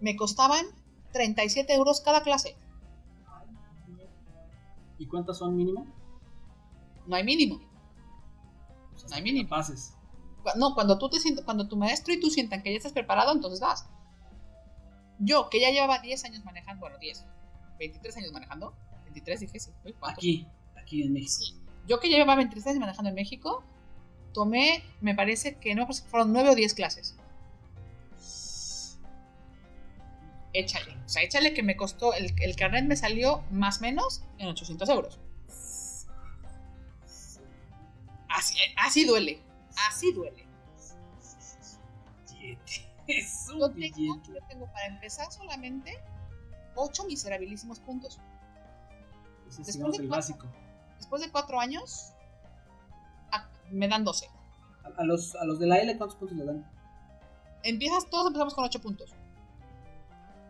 me costaban 37 euros cada clase. ¿Y cuántas son mínimo? No hay mínimo. O sea, No hay mínimo. Pases. No, cuando tú te sientas, cuando tu maestro y tú sientan que ya estás preparado, entonces vas. Yo, que ya llevaba 10 años manejando, bueno, 10, 23 años manejando, 23 dije, sí. Aquí, aquí en México. Sí. Yo que ya llevaba 23 años manejando en México, tomé, me parece que no, fueron 9 o 10 clases. Échale. O sea, échale que me costó, el, el carnet me salió más o menos en 800 euros. Así, así duele. Así duele. Es Yo un tengo, billete. yo tengo para empezar solamente 8 miserabilísimos puntos. Ese es después de el cuatro- básico. Después de 4 años, ah, me dan 12. A, a los, a los de la L, ¿cuántos puntos le dan? empiezas, todos empezamos con 8 puntos.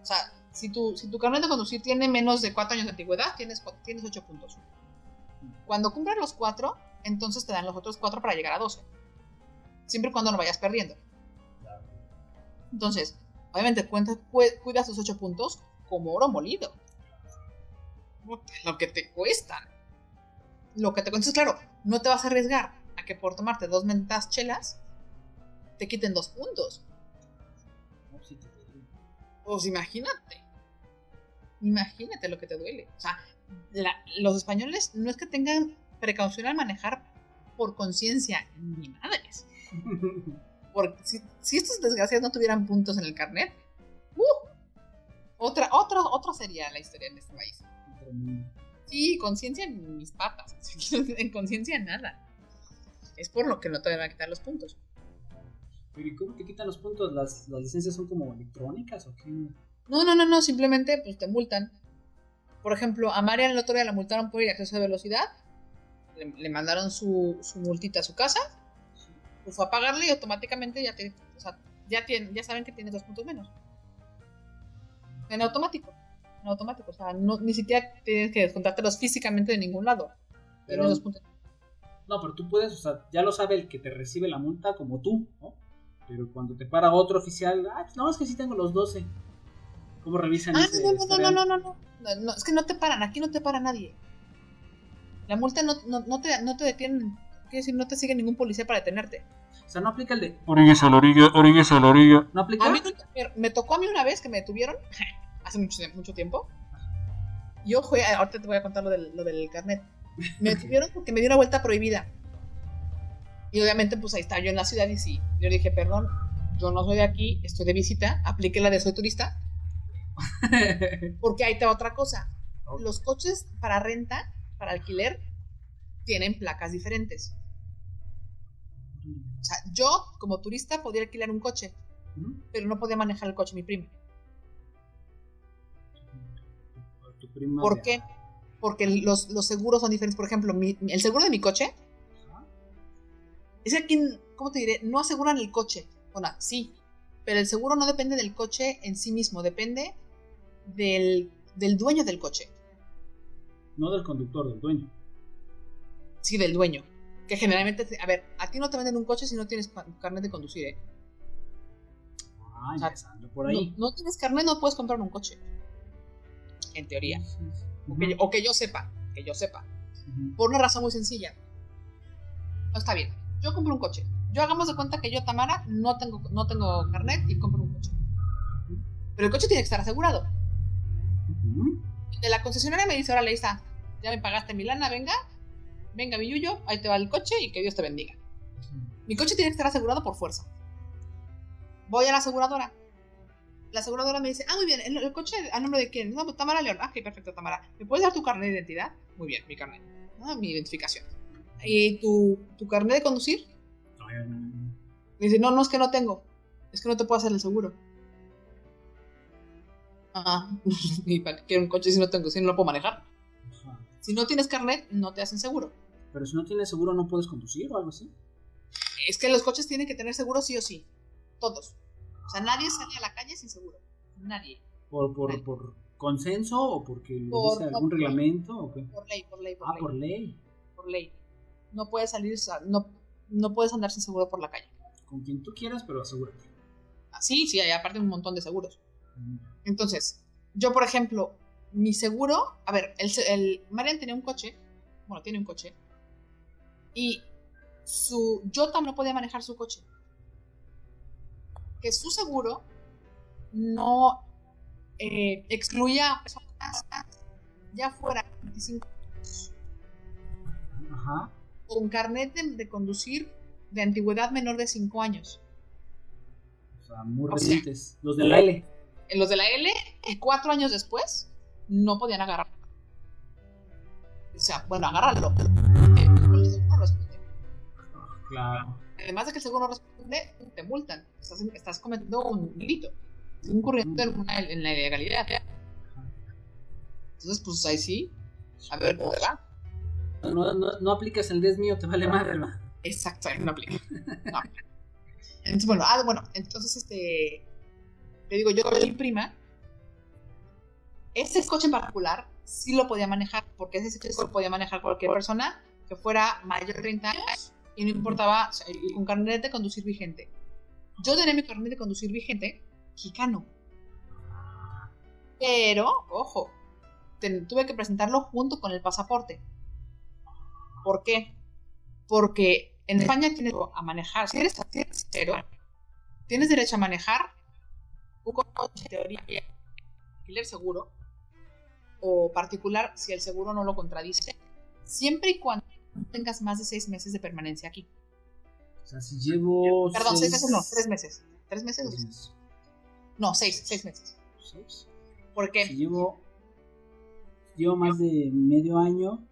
Sea, si tu, si tu carnet de conducir tiene menos de 4 años de antigüedad, tienes, tienes 8 puntos. Cuando cumples los 4, entonces te dan los otros 4 para llegar a 12. Siempre y cuando no vayas perdiendo. Entonces, obviamente cuenta- cu- cuidas tus 8 puntos como oro molido. Lo que te cuestan. Lo que te cuesta es claro, no te vas a arriesgar a que por tomarte dos mentas chelas te quiten dos puntos. Pues imagínate. Imagínate lo que te duele. O sea, la- los españoles no es que tengan precaución al manejar por conciencia, ni madres. Porque si, si estos desgraciados no tuvieran puntos en el carnet, ¡uh! otra, otra, otra sería la historia en este país. Sí, conciencia en mis patas. En conciencia nada. Es por lo que no te van a quitar los puntos. Pero ¿y cómo te quitan los puntos? ¿Las, las licencias son como electrónicas o qué? No, no, no, no, simplemente pues te multan. Por ejemplo, a Marian el otro día la multaron por ir a exceso de velocidad. Le, le mandaron su, su multita a su casa. Pues fue a pagarle y automáticamente ya, te, o sea, ya, tiene, ya saben que tiene dos puntos menos. En automático. En automático. O sea, no, ni siquiera tienes que descontártelos físicamente de ningún lado. Pero- Tienes dos puntos. No, pero tú puedes, o sea, ya lo sabe el que te recibe la multa como tú, ¿no? Pero cuando te para otro oficial, ah, pues no, es que sí tengo los 12. ¿Cómo revisan Ah, ese no, no, no, no, no, no, no, no, es que no te paran, aquí no te para nadie. La multa no, no, no te, no te detienen, quiere decir, no te sigue ningún policía para detenerte. O sea, no aplica el de... Oríguese a la orilla, oríguese a la orilla. ¿No aplica? A mí nunca- me- tocó a mí una vez que me detuvieron, hace mucho, mucho tiempo. Yo fui, ahorita te voy a contar lo del, lo del carnet. Me detuvieron porque me dio una vuelta prohibida. Y obviamente, pues ahí estaba yo en la ciudad y sí, yo le dije, perdón, yo no soy de aquí, estoy de visita, aplique la de soy turista. Porque ahí te va otra cosa. Los coches para renta, para alquiler, tienen placas diferentes. O sea, yo como turista podía alquilar un coche, pero no podía manejar el coche mi prima. ¿Por qué? Porque los, los seguros son diferentes. Por ejemplo, mi- el seguro de mi coche. Es que aquí, ¿cómo te diré? No aseguran el coche. Bueno, sí, pero el seguro no depende del coche en sí mismo, depende del, del dueño del coche. No del conductor, del dueño. Sí, del dueño. Que generalmente, a ver, a ti no te venden un coche si no tienes ca- carnet de conducir, ¿eh? Ah, O sea, por ahí. No, no tienes carnet, no puedes comprar un coche. En teoría. O que, yo- o que yo sepa, que yo sepa. Por una razón muy sencilla. No está bien. Yo compro un coche. Yo hagamos de cuenta que yo, Tamara, no tengo, no tengo carnet y compro un coche. Pero el coche tiene que estar asegurado. De la concesionaria me dice, órale, está. Ya me pagaste mi lana, venga. Venga, mi yuyo, ahí te va el coche y que Dios te bendiga. Mi coche tiene que estar asegurado por fuerza. Voy a la aseguradora. La aseguradora me dice, ah, muy bien, ¿el, el coche a nombre de quién? No, pues, Tamara León. Ah, ok, perfecto, Tamara. ¿Me puedes dar tu carnet de identidad? Muy bien, mi carnet. Ah, mi identificación. ¿Y tu, tu carnet de conducir? Me dice, no, no es que no tengo. Es que no te puedo hacer el seguro. Ah, ¿y para qué quiero un coche si no tengo, si no lo puedo manejar? Ajá. Si no tienes carnet, no te hacen seguro. Pero si no tienes seguro, no puedes conducir o algo así. Es que los coches tienen que tener seguro sí o sí. Todos. O sea, nadie sale a la calle sin seguro. Nadie. ¿Por, por, por consenso o porque Por- dice algún reglamento o qué? Por ley, por ley, por Ah, ley. por ley. por ley. No puedes salir, sa- no, no puedes andar sin seguro por la calle. Con quien tú quieras, pero asegúrate. Ah, Sí, sí, hay aparte un montón de seguros. Mm. Entonces, yo, por ejemplo, mi seguro, a ver, el, el Marian tenía un coche, bueno, tiene un coche, y su, yo también no podía manejar su coche. Que su seguro no eh, excluía a personas ya fuera 25 años, Ajá. Con carnet de, de conducir de antigüedad menor de 5 años. O sea, muy O sea- recientes. Los de la L. En los de la L, cuatro años después, no podían agarrar. O sea, bueno, agárralo. Eh, con el seguro no responde. Claro. Además de que el seguro no responde, te multan. Estás, estás cometiendo un delito. Estás incurriendo en, una- en la ilegalidad. Entonces, pues ahí sí. A ver, ¿dónde va? No, no, no aplicas el des mío, te vale madre, ¿verdad? Exacto, no aplica. No. Entonces, bueno, ah, bueno, entonces este. Te digo, yo con mi prima. Ese coche en particular sí lo podía manejar, porque ese coche lo podía manejar cualquier persona que fuera mayor de 30 años y no importaba, o sea, carnet de conducir vigente. Yo tenía mi carnet de conducir vigente, mexicano. Pero, ojo, tuve que presentarlo junto con el pasaporte. ¿Por qué? Porque en España tienes derecho a manejar, si eres cero, tienes derecho a manejar un coche en teoría alquiler seguro o particular si el seguro no lo contradice, siempre y cuando tengas más de seis meses de permanencia aquí. O sea, si llevo. Perdón, seis meses no, tres meses. ¿Tres meses? o seis? No, seis, seis meses. Seis. Porque Si llevo. Llevo más de medio año.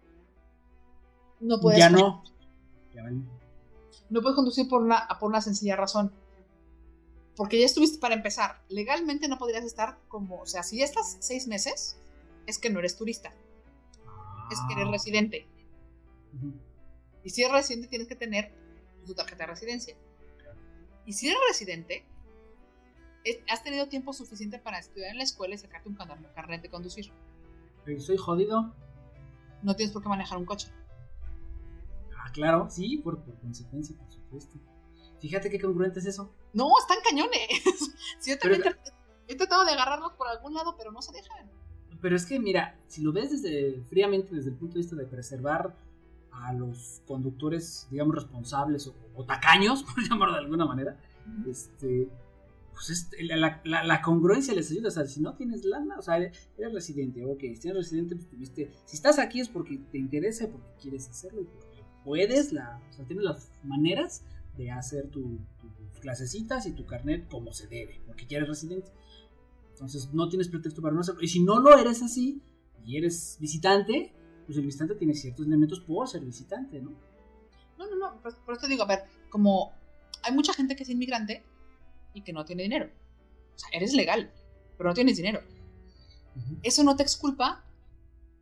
No puedes, Ya no. Ya vale. no puedes conducir por una, por una sencilla razón. Porque ya estuviste, para empezar, legalmente no podrías estar como, o sea, si ya estás seis meses, es que no eres turista, es que eres Ah. residente. Y si eres residente tienes que tener tu tarjeta de residencia. Y si eres residente, es- has tenido tiempo suficiente para estudiar en la escuela y sacarte un car- carnet de conducir. Pero soy jodido. No tienes por qué manejar un coche. Ah, claro, sí, por, por consecuencia, por supuesto. Fíjate qué congruente es eso. No, están cañones. Si yo también Pero- he tratado de agarrarlos por algún lado, pero no se dejan. Pero es que, mira, si lo ves desde fríamente desde el punto de vista de preservar a los conductores, digamos, responsables o, o tacaños, por llamarlo de alguna manera, este, pues es- la, la- la congruencia les ayuda. O sea, si no tienes lana, o sea, eres residente, ok, si eres residente, pues tuviste, si estás aquí es porque te interesa y porque quieres hacerlo y porque puedes, la, o sea, tienes las maneras de hacer tu, tu tus clasecitas y tu carnet como se debe, porque ya eres residente. Entonces no tienes pretexto para no hacerlo. Y si no lo eres así y eres visitante, pues el visitante tiene ciertos elementos por ser visitante, ¿no? No, no, no, por, por eso te digo, a ver, como hay mucha gente que es inmigrante y que no tiene dinero. O sea, eres legal, pero no tienes dinero. Eso no te exculpa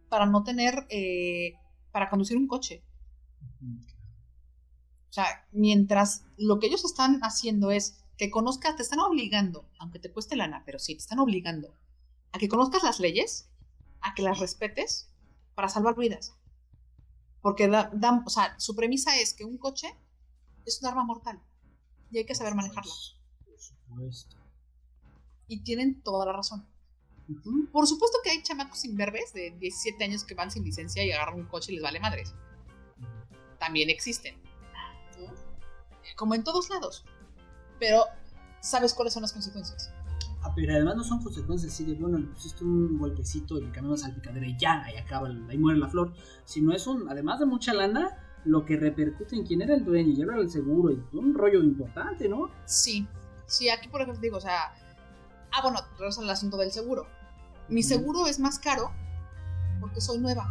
para no tener, eh, para conducir un coche. O sea, mientras lo que ellos están haciendo es que conozcas, te están obligando, aunque te cueste lana, pero sí, te están obligando a que conozcas las leyes, a que las respetes para salvar vidas. Porque da, da- o sea, su premisa es que un coche es un arma mortal y hay que saber manejarla. Por supuesto. Y tienen toda la razón. Por supuesto que hay chamacos imberbes de 17 años que van sin licencia y agarran un coche y les vale madres. También existen. ¿no? Como en todos lados. Pero sabes cuáles son las consecuencias. Ah, pero además no son consecuencias así de, bueno, le pusiste un golpecito y le cambiamos salpicadera y ya, ahí acaba, ahí muere la flor. Sino es un, además de mucha lana, lo que repercute en quién era el dueño y era el seguro y un rollo importante, ¿no? Sí. Sí, aquí por ejemplo digo, o sea. Ah, bueno, regresa al asunto del seguro. Mi seguro es más caro porque soy nueva.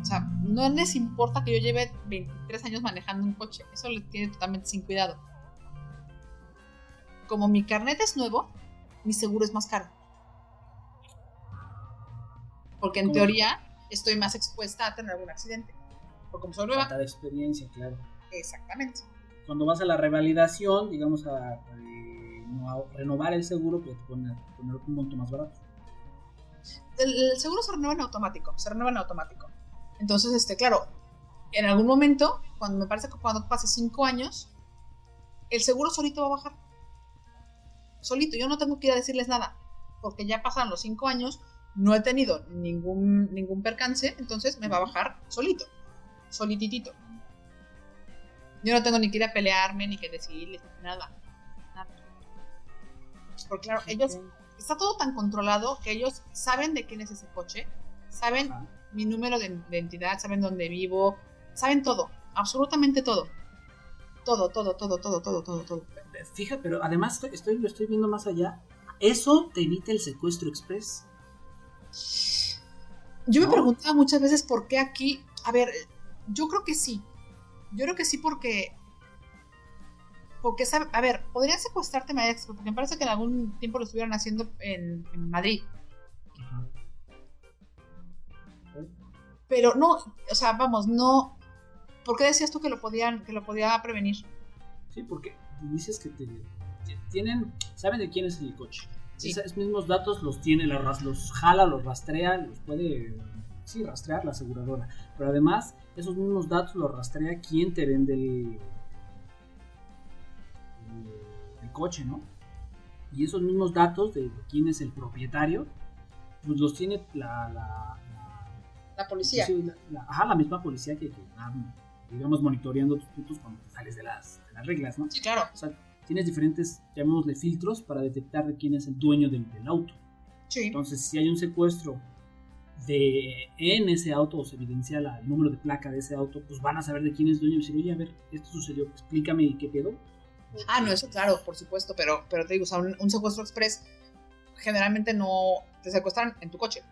O sea, no les importa que yo lleve 23 años manejando un coche. Eso le tiene totalmente sin cuidado. Como mi carnet es nuevo, mi seguro es más caro. Porque en ¿Cómo? teoría estoy más expuesta a tener algún accidente. Porque como soy nueva, Falta de experiencia, claro. exactamente. Cuando vas a la revalidación, digamos, a, eh, no, a renovar el seguro, pues te ponen poner un monto más barato. el, el seguro se renueva en automático, se renueva en automático. Entonces, este, claro, en algún momento, cuando me parece que cuando pase cinco años, el seguro solito va a bajar. Solito, yo no tengo que ir a decirles nada, porque ya pasaron los cinco años, no he tenido ningún, ningún percance, entonces me va a bajar solito, solititito. Yo no tengo ni que ir a pelearme, ni que decirles, nada. nada. Porque claro, ellos está todo tan controlado que ellos saben de quién es ese coche, saben mi número de identidad, saben dónde vivo, saben todo, absolutamente todo. Todo, todo, todo, todo, todo, todo, todo. Fíjate, pero además estoy, estoy- lo estoy viendo más allá. Eso te evita el secuestro express. Yo me preguntaba muchas veces por qué aquí, a ver, yo creo que sí. Yo creo que sí porque porque sabe, a ver, podrían secuestrarte porque me parece que en algún tiempo lo estuvieron haciendo en, en Madrid. Pero no, o sea, vamos, no. ¿Por qué decías tú que lo podían, que lo podía prevenir? Sí, porque dices que te, te- tienen, saben de quién es el coche. Sí. Esos mismos datos los tiene, los, los jala, los rastrea, los puede, sí, rastrear la aseguradora. Pero además, esos mismos datos los rastrea quién te vende el, el- el coche, ¿no? Y esos mismos datos de quién es el propietario, pues los tiene la, la- la- policía. Sí, la, la- ajá, la misma policía que, que digamos, monitoreando tus puntos cuando te sales de las, de las reglas, ¿no? Sí, claro. O sea, tienes diferentes, llamémosle filtros, para detectar de quién es el dueño del, del auto. Sí. Entonces, si hay un secuestro de en ese auto o se evidencia la- el número de placa de ese auto, pues van a saber de quién es dueño y decir, oye, a ver, esto sucedió, explícame qué pedo. Ah, no, eso claro, por supuesto, pero, pero te digo, o sea, un, un secuestro express generalmente no te secuestran en tu coche.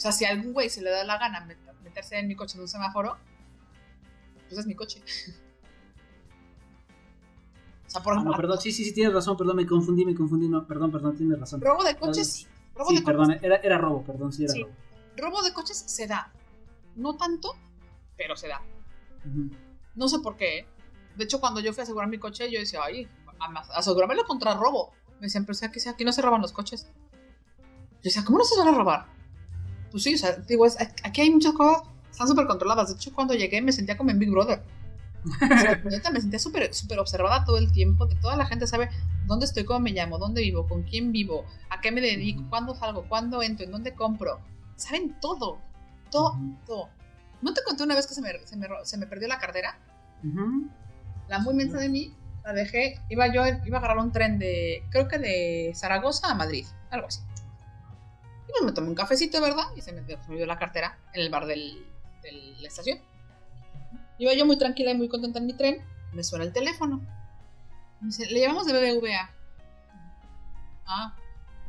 O sea, si a algún güey se le da la gana met- meterse en mi coche en un semáforo, pues es mi coche. O sea, por Ah, ejemplo, no, perdón, sí, sí, sí, tienes razón, perdón, me confundí, me confundí, no, perdón, perdón, tienes razón. robo de coches, sí. Robo Sí, de perdón, coches, era, era robo, perdón, sí era Sí. robo. robo de coches se da. No tanto, pero se da. Ujú. No sé por qué. ¿eh? De hecho, cuando yo fui a asegurar mi coche, yo decía, ay, asegúramelo contra robo. Me decían, pero o sea, que sea, aquí no se roban los coches. Yo decía, ¿cómo no se van a robar? Pues sí, o sea, digo, es- aquí hay muchas cosas, están súper controladas. De hecho, cuando llegué me sentía como en Big Brother. O sea, me sentía súper súper observada todo el tiempo. De toda la gente sabe dónde estoy, cómo me llamo, dónde vivo, con quién vivo, a qué me dedico, cuándo salgo, cuándo entro, en dónde compro. Saben todo, todo. ¿No te conté una vez que se me, se me, se me perdió la cartera? Ujú. la muy mensa de mí, la dejé, iba yo, iba a agarrar un tren de, creo que de Zaragoza a Madrid, algo así. Y pues me tomé un cafecito, ¿verdad? Y se me, se me olvidó la cartera en el bar del, de la estación. Iba yo muy tranquila y muy contenta en mi tren, Me suena el teléfono. Me dice, le llamamos de BBVA. Ah,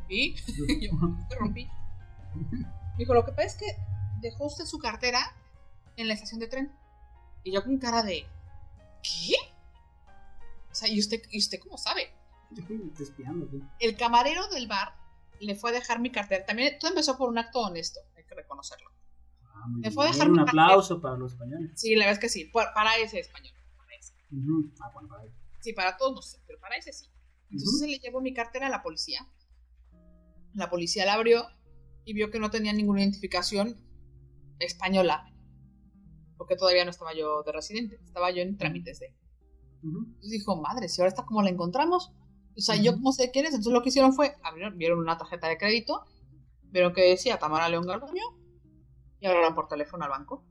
¿y? Yo, me rompí. Dijo, lo que pasa es que dejó usted su cartera en la estación de tren. Y yo con cara de, ¿qué? O sea, ¿y usted, ¿y usted cómo sabe? Te espiando, ¿qué? El camarero del bar le fue a dejar mi cartera. También todo empezó por un acto honesto, hay que reconocerlo. Ah, bien. fue a dejar Un mi aplauso para los españoles. Sí, la verdad es que sí, para ese español. para ese. Ujú. Ah, bueno, para. Sí, para todos no sé, pero para ese sí. Entonces se le llevó mi cartera a la policía. La policía la abrió y vio que no tenía ninguna identificación española. Porque todavía no estaba yo de residente, estaba yo en trámites de. Entonces dijo, madre, si ahora está como la encontramos. O sea, yo como sé quién es, entonces lo que hicieron fue, abrieron, vieron una tarjeta de crédito, vieron que decía Tamara León Garduño y hablaron por teléfono al banco.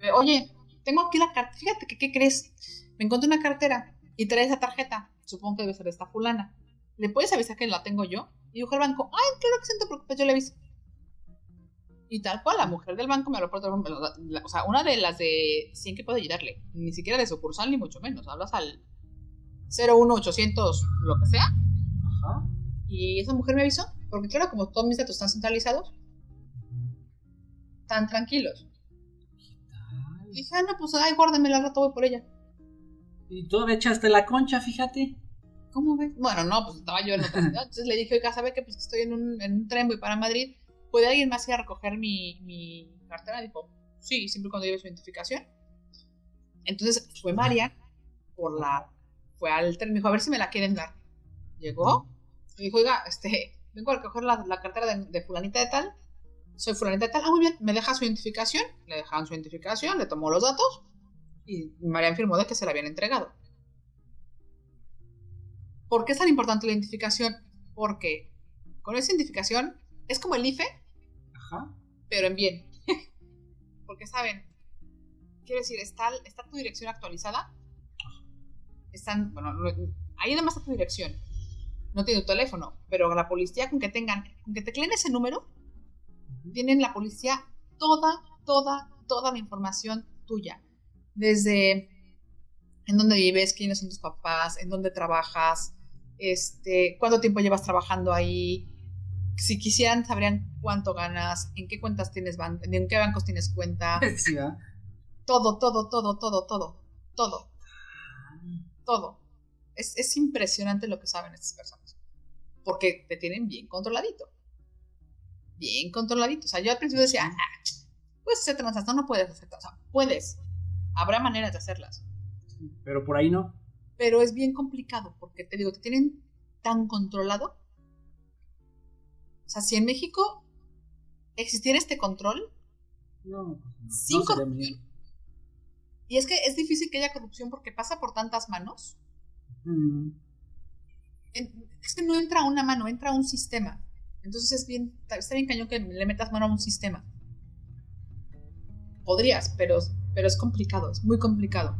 Eh, Oye, tengo aquí la cartera, fíjate que, ¿qué crees? Me encontré una cartera y trae esa tarjeta, supongo que debe ser esta fulana. ¿Le puedes avisar que la tengo yo? Y dijo el banco, ay, claro que sí, no te preocupes, yo le aviso. Y tal cual, la mujer del banco me habló por teléfono, o sea, una de las de 100 que puede ayudarle, ni siquiera de sucursal, ni mucho menos, hablas al 01800, lo que sea, Ajá. y esa mujer me avisó, porque claro, como todos mis datos están centralizados, tan tranquilos. Y dije, ah, no, pues ay, guárdamela, al rato voy por ella. Y todavía echaste la concha, fíjate. ¿Cómo ves? Bueno, no, pues estaba yo en otra ciudad. Entonces le dije, oiga, ¿sabe qué? Pues que estoy en un, en un tren, voy para Madrid. ¿Puede alguien más ir a recoger mi, mi cartera? Dijo, sí, siempre cuando lleve su identificación. Entonces fue María por la. Fue al tren, me dijo, a ver si me la quieren dar. Llegó y dijo, oiga, este, vengo a recoger la, la cartera de, de Fulanita de Tal. Soy Fulanita de Tal. Ah, muy bien, me deja su identificación. Le dejaron su identificación, le tomó los datos y María firmó de que se la habían entregado. ¿Por qué es tan importante la identificación? Porque con esa identificación es como el IFE, Ajá. pero en bien. Porque saben, quiero decir, está, está tu dirección actualizada. Están, bueno, no- ahí además está tu dirección. No tiene tu teléfono, pero la policía con que tengan, con que tecleen ese número, tienen la policía toda, toda, toda la información tuya. Desde en dónde vives, quiénes son tus papás, en dónde trabajas, este, cuánto tiempo llevas trabajando ahí. Si quisieran, sabrían cuánto ganas, en qué cuentas tienes ban- en qué bancos tienes cuenta. Todo, todo, todo, todo, todo, todo, todo. Es, es impresionante lo que saben estas personas. Porque te tienen bien controladito. Bien controladito. O sea, yo al principio decía, ah, puedes hacer transacciones, no, no puedes hacer. O sea, puedes. Habrá maneras de hacerlas. Pero por ahí no. Pero es bien complicado porque te digo, te tienen tan controlado. O sea, si en México existiera este control, No, pues no. Sin no mío. Y es que es difícil que haya corrupción porque pasa por tantas manos, Mm. es que no entra una mano, entra un sistema. Entonces es bien, está bien cañón que le metas mano a un sistema. Podrías, pero, pero es complicado, es muy complicado.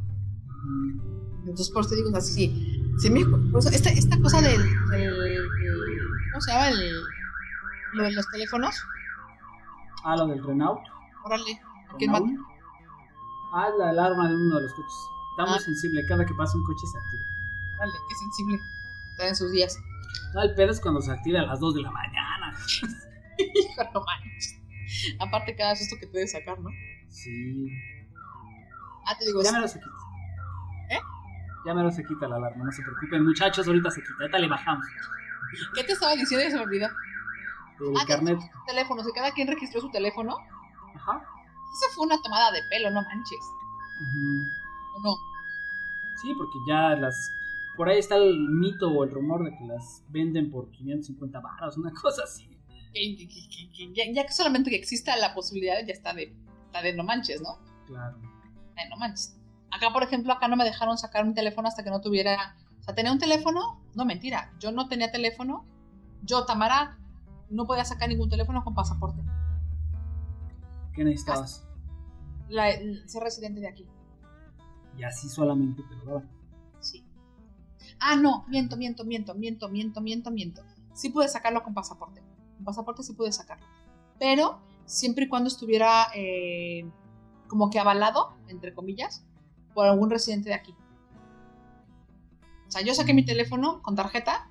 Entonces por eso te digo, así, eso esta, esta cosa del, del- ¿cómo se llama? El, lo de los teléfonos, Ah, lo del Renault. órale, ¿quién mata? Renault. Ah, la alarma de uno de los coches. Está muy Ah. sensible. Cada que pasa un coche se activa. Órale, qué sensible, está en sus días. No, el pedo es cuando se activa a las 2 de la mañana. Hijo, no manches. Aparte cada susto que puedes sacar, ¿no? Sí. Ah, te digo, Ya me lo se quita. ¿Eh? Ya me lo se quita la alarma, no se preocupen. Muchachos, ahorita se quita. Ahorita le bajamos. ¿qué te estaba diciendo y se me olvidó? El Ah, carnet. Teléfono, si cada quien registró su teléfono, Ajá. Esa fue una tomada de pelo, no manches. ¿O no? Sí, porque ya las. Por ahí está el mito o el rumor de que las venden por 550 baros, una cosa así. Ya, ya que solamente que exista la posibilidad ya está de, está de no manches, ¿no? Claro. De no manches. Acá, por ejemplo, acá no me dejaron sacar mi teléfono hasta que no tuviera... O sea, tenía un teléfono, no mentira, yo no tenía teléfono, yo, Tamara, no podía sacar ningún teléfono con pasaporte. ¿Qué necesitabas? La, ser residente de aquí. Y así solamente te lo daban. Sí. Ah, no, miento, miento, miento, miento, miento, miento, miento. Sí pude sacarlo con pasaporte. Con pasaporte sí pude sacarlo. Pero siempre y cuando estuviera eh, como que avalado, entre comillas, por algún residente de aquí. O sea, yo saqué mi teléfono con tarjeta,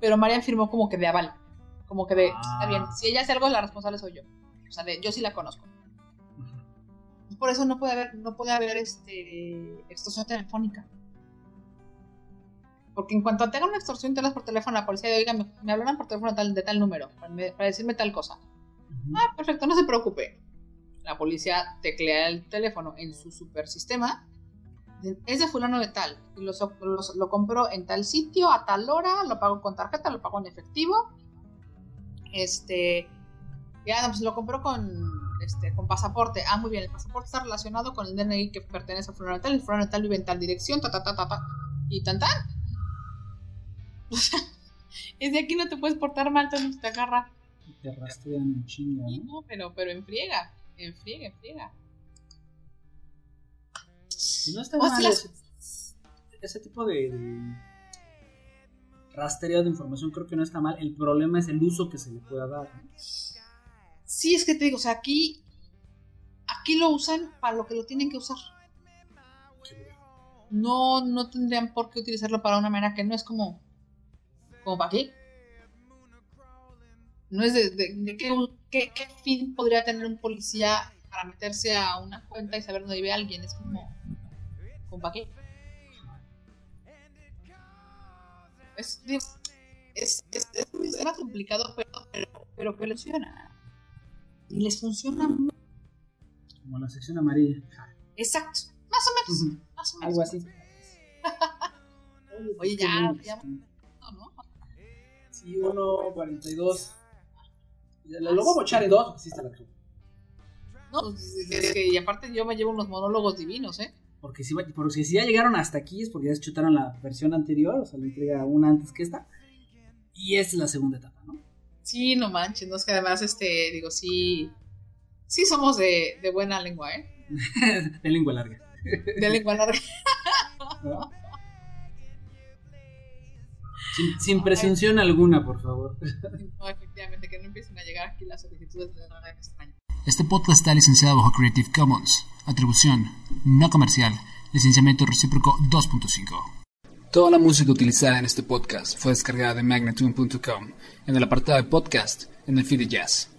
pero Marian firmó como que de aval. Como que de, está bien, Ah. si ella hace algo, la responsable soy yo. O sea, de, yo sí la conozco. Por eso no puede haber, no puede haber este, extorsión telefónica. Porque en cuanto te hagan una extorsión, te hablas por teléfono a la policía y oiga, me, me hablaron por teléfono de tal, de tal número para, me- para decirme tal cosa. Ah, perfecto, no se preocupe. La policía teclea el teléfono en su super sistema. Es de fulano de tal. Y lo, so- lo, compró en tal sitio, a tal hora, lo pago con tarjeta, lo pago en efectivo. Este. Ya, pues lo compró con, este, con pasaporte. Ah, muy bien, el pasaporte está relacionado con el DNI que pertenece a fulano tal. El fulano tal vive en tal dirección, ta, ta, ta, ta, ta. Y tan, tan. O sea, es de aquí no te puedes portar mal, todo te agarra. Te rastrean un chingo, Sí, ¿no? pero, pero en friega, en friega, en friega. Y no está O sea, mal ese, ese tipo de, de rastreo de información, creo que no está mal. El problema es el uso que se le pueda dar. ¿no? Sí, es que te digo, o sea, aquí, aquí lo usan para lo que lo tienen que usar. No, no tendrían por qué utilizarlo para una manera que no es como, como para qué. No es de, de- de qué, qué- qué fin podría tener un policía para meterse a una cuenta y saber dónde vive alguien. Es como, como para qué. Es, es, es, es un sistema complicado, pero, pero, pero que funciona. Y les funciona muy Como la sección amarilla. exacto. Más o menos. Ujú. Más o menos. Algo así. Oye, ya, ya. ¿no? Sí, 1.42. Lo voy a mochar en dos, porque sí está la cruz. No, pues, es que, y aparte yo me llevo unos monólogos divinos, ¿eh? Porque si, porque si ya llegaron hasta aquí es porque ya chutaron la versión anterior, o sea, la entrega una antes que esta. Y esta es la segunda etapa, ¿no? Sí, no manches, no es que además, este, digo, sí, sí somos de, de buena lengua, ¿eh? de lengua larga. De lengua larga. ¿no? Sin, sin presunción alguna, por favor. No, efectivamente, que no empiecen a llegar aquí las solicitudes de la extraña. Este podcast está licenciado bajo Creative Commons. Atribución no comercial. Licenciamiento recíproco 2.5. Toda la música utilizada en este podcast fue descargada de magnatune.com en el apartado de podcast en el feed jazz.